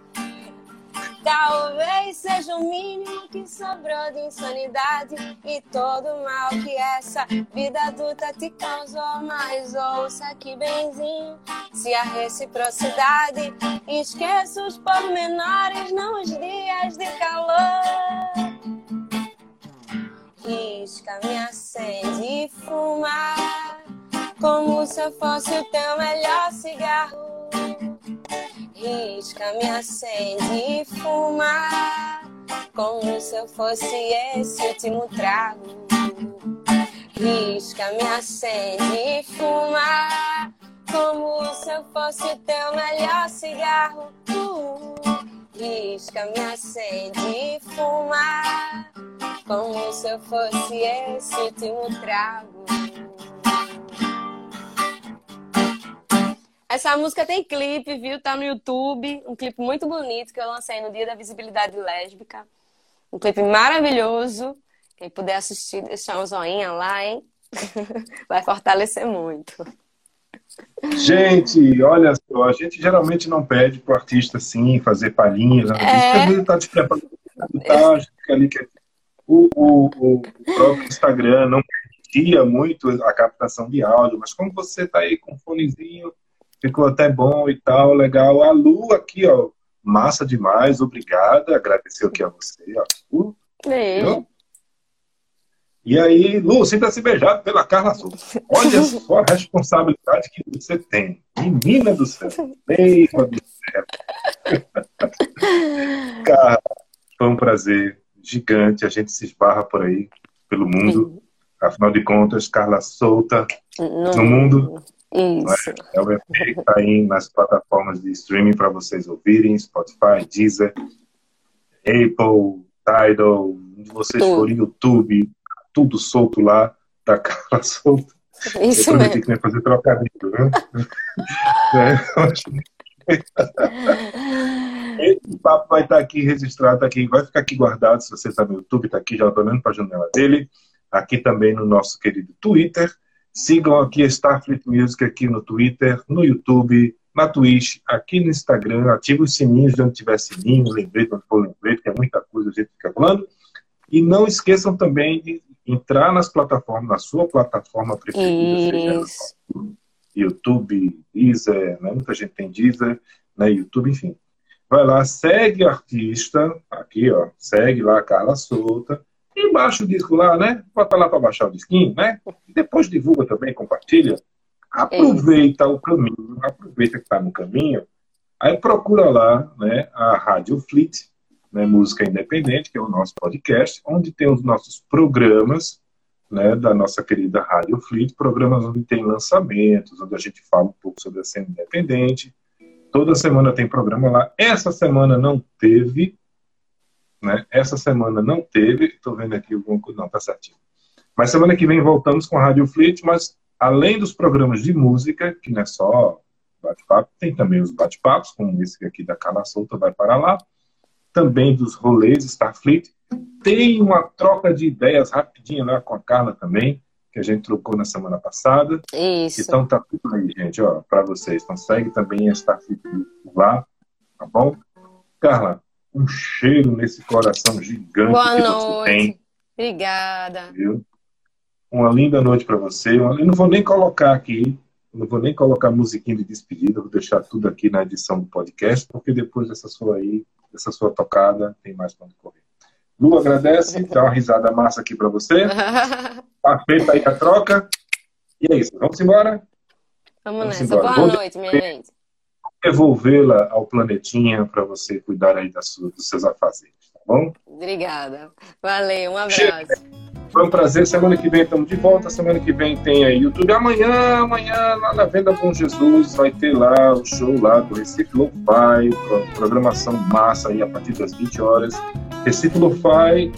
Talvez seja o mínimo que sobrou de insanidade e todo o mal que essa vida adulta te causou. Mas ouça que benzinho, se a reciprocidade esqueça os pormenores, não os dias de calor risca, me acende e fuma como se eu fosse o teu melhor cigarro. Risca, me acende e fuma como se eu fosse esse último trago. Risca, me acende e fuma como se eu fosse o teu melhor cigarro. Risca, me acende e fuma como se eu fosse esse último trago. Essa música tem clipe, viu? Tá no YouTube. Um clipe muito bonito que eu lancei no dia da visibilidade lésbica. Um clipe maravilhoso. Quem puder assistir, deixar um zoinha lá, hein? Vai fortalecer muito. Gente, olha só, a gente geralmente não pede pro artista assim fazer palhinhas, né? é... ele tá te preparando, tá, fica ali que o, o, o próprio Instagram não permitia muito a captação de áudio, mas como você está aí com um fonezinho, ficou até bom e tal, legal. A Lu aqui, ó, massa demais, obrigada, agradeceu aqui a você, ó. é. E aí, Lu, sinta-se beijado pela Carla Souza. Olha só a responsabilidade que você tem. Menina do céu. Mesma do céu. Cara, foi um prazer gigante, a gente se esbarra por aí, pelo mundo. Afinal de contas, Carla solta no mundo. Isso. É, o EP que está aí nas plataformas de streaming para vocês ouvirem, Spotify, Deezer, Apple, Tidal, onde vocês tudo. forem, YouTube, tudo solto lá, da Carla solta. Isso Eu mesmo. que nem fazer trocadilho, né? é, Esse papo vai estar aqui registrado, tá aqui, vai ficar aqui guardado. Se você está no YouTube, está aqui, já estou olhando para a janela dele. Aqui também no nosso querido Twitter. Sigam aqui a Starfleet Music aqui no Twitter, no YouTube, na Twitch, aqui no Instagram. Ative os sininhos de onde tiver sininho, lembrete, onde for lembrete, que é muita coisa a gente fica falando. E não esqueçam também de entrar nas plataformas, na sua plataforma preferida, Isso. seja YouTube, Deezer, né? muita gente tem Deezer, né? YouTube, enfim. Vai lá, segue a artista, aqui, ó, segue lá a Carla Solta, e baixa o disco lá, né? Bota lá para baixar o disquinho, né? E depois divulga também, compartilha. Aproveita o caminho, aproveita que está no caminho, aí procura lá né, a Rádio Fleet, né, Música Independente, que é o nosso podcast, onde tem os nossos programas né, da nossa querida Rádio Fleet, programas onde tem lançamentos, onde a gente fala um pouco sobre a cena independente. Toda semana tem programa lá. Essa semana não teve, né? Essa semana não teve. Estou vendo aqui alguma coisa. Não, tá certinho. Mas semana que vem voltamos com a Rádio Fleet, mas além dos programas de música, que não é só bate-papo, tem também os bate-papos, como esse aqui da Carla Solta vai para lá. Também dos rolês Starfleet. Tem uma troca de ideias rapidinho lá com a Carla também, que a gente trocou na semana passada. Isso. Então tá tudo aí, gente, ó, para vocês. Então segue também a Starfleet lá, tá bom? Carla, um cheiro nesse coração gigante Boa que noite. você tem. Obrigada. Viu? Uma linda noite para você. Eu não vou nem colocar aqui, não vou nem colocar musiquinha de despedida, vou deixar tudo aqui na edição do podcast, porque depois dessa sua aí, dessa sua tocada, tem mais para onde correr. Lu agradece, dá uma risada massa aqui para você. Tá feita aí a troca. E é isso, vamos embora? Vamos, Vamos nessa. embora. Boa Vou noite, minha gente. Devolvê-la ao planetinha para você cuidar aí da sua, dos seus afazeres, tá bom? Obrigada. Valeu, um abraço. Foi um prazer. Semana que vem estamos de volta. Semana que vem tem aí YouTube. Amanhã, amanhã, lá na Venda Bom Jesus, vai ter lá o show lá do Recife Lo-Fi, pro- programação massa aí a partir das 20 horas. Recife Lo-Fi,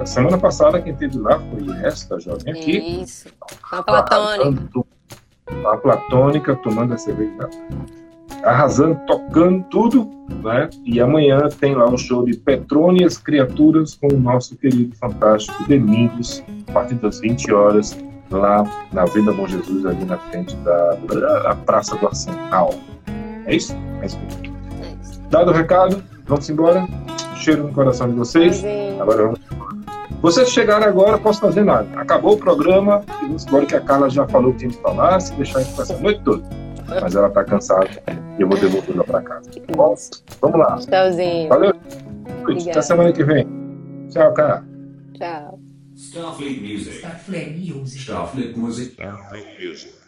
a semana passada quem teve lá foi esta jovem aqui. Isso. Com a platônica. Arrasando, A platônica, tomando a cerveja. Arrasando, tocando tudo, né? E amanhã tem lá um show de Petrônias Criaturas com o nosso querido, fantástico Domingos, a partir das 20 horas, lá na Venda Bom Jesus, ali na frente da, da Praça do Arsenal. É isso? É isso. Dado o recado, vamos embora. Cheiro no coração de vocês. Agora vamos embora. Vocês chegaram agora, posso fazer nada. Acabou o programa, e vamos embora que a Carla já falou que tinha que falar, se deixar a gente passar a noite toda. Mas ela tá cansada e eu vou devolvê-la para casa. Bom? Vamos lá. Tchauzinho. Valeu. Obrigada. Até semana que vem. Tchau, cara. Tchau. Starfleet Music. Starfleet Music. Starfleet Music. Starfleet Music.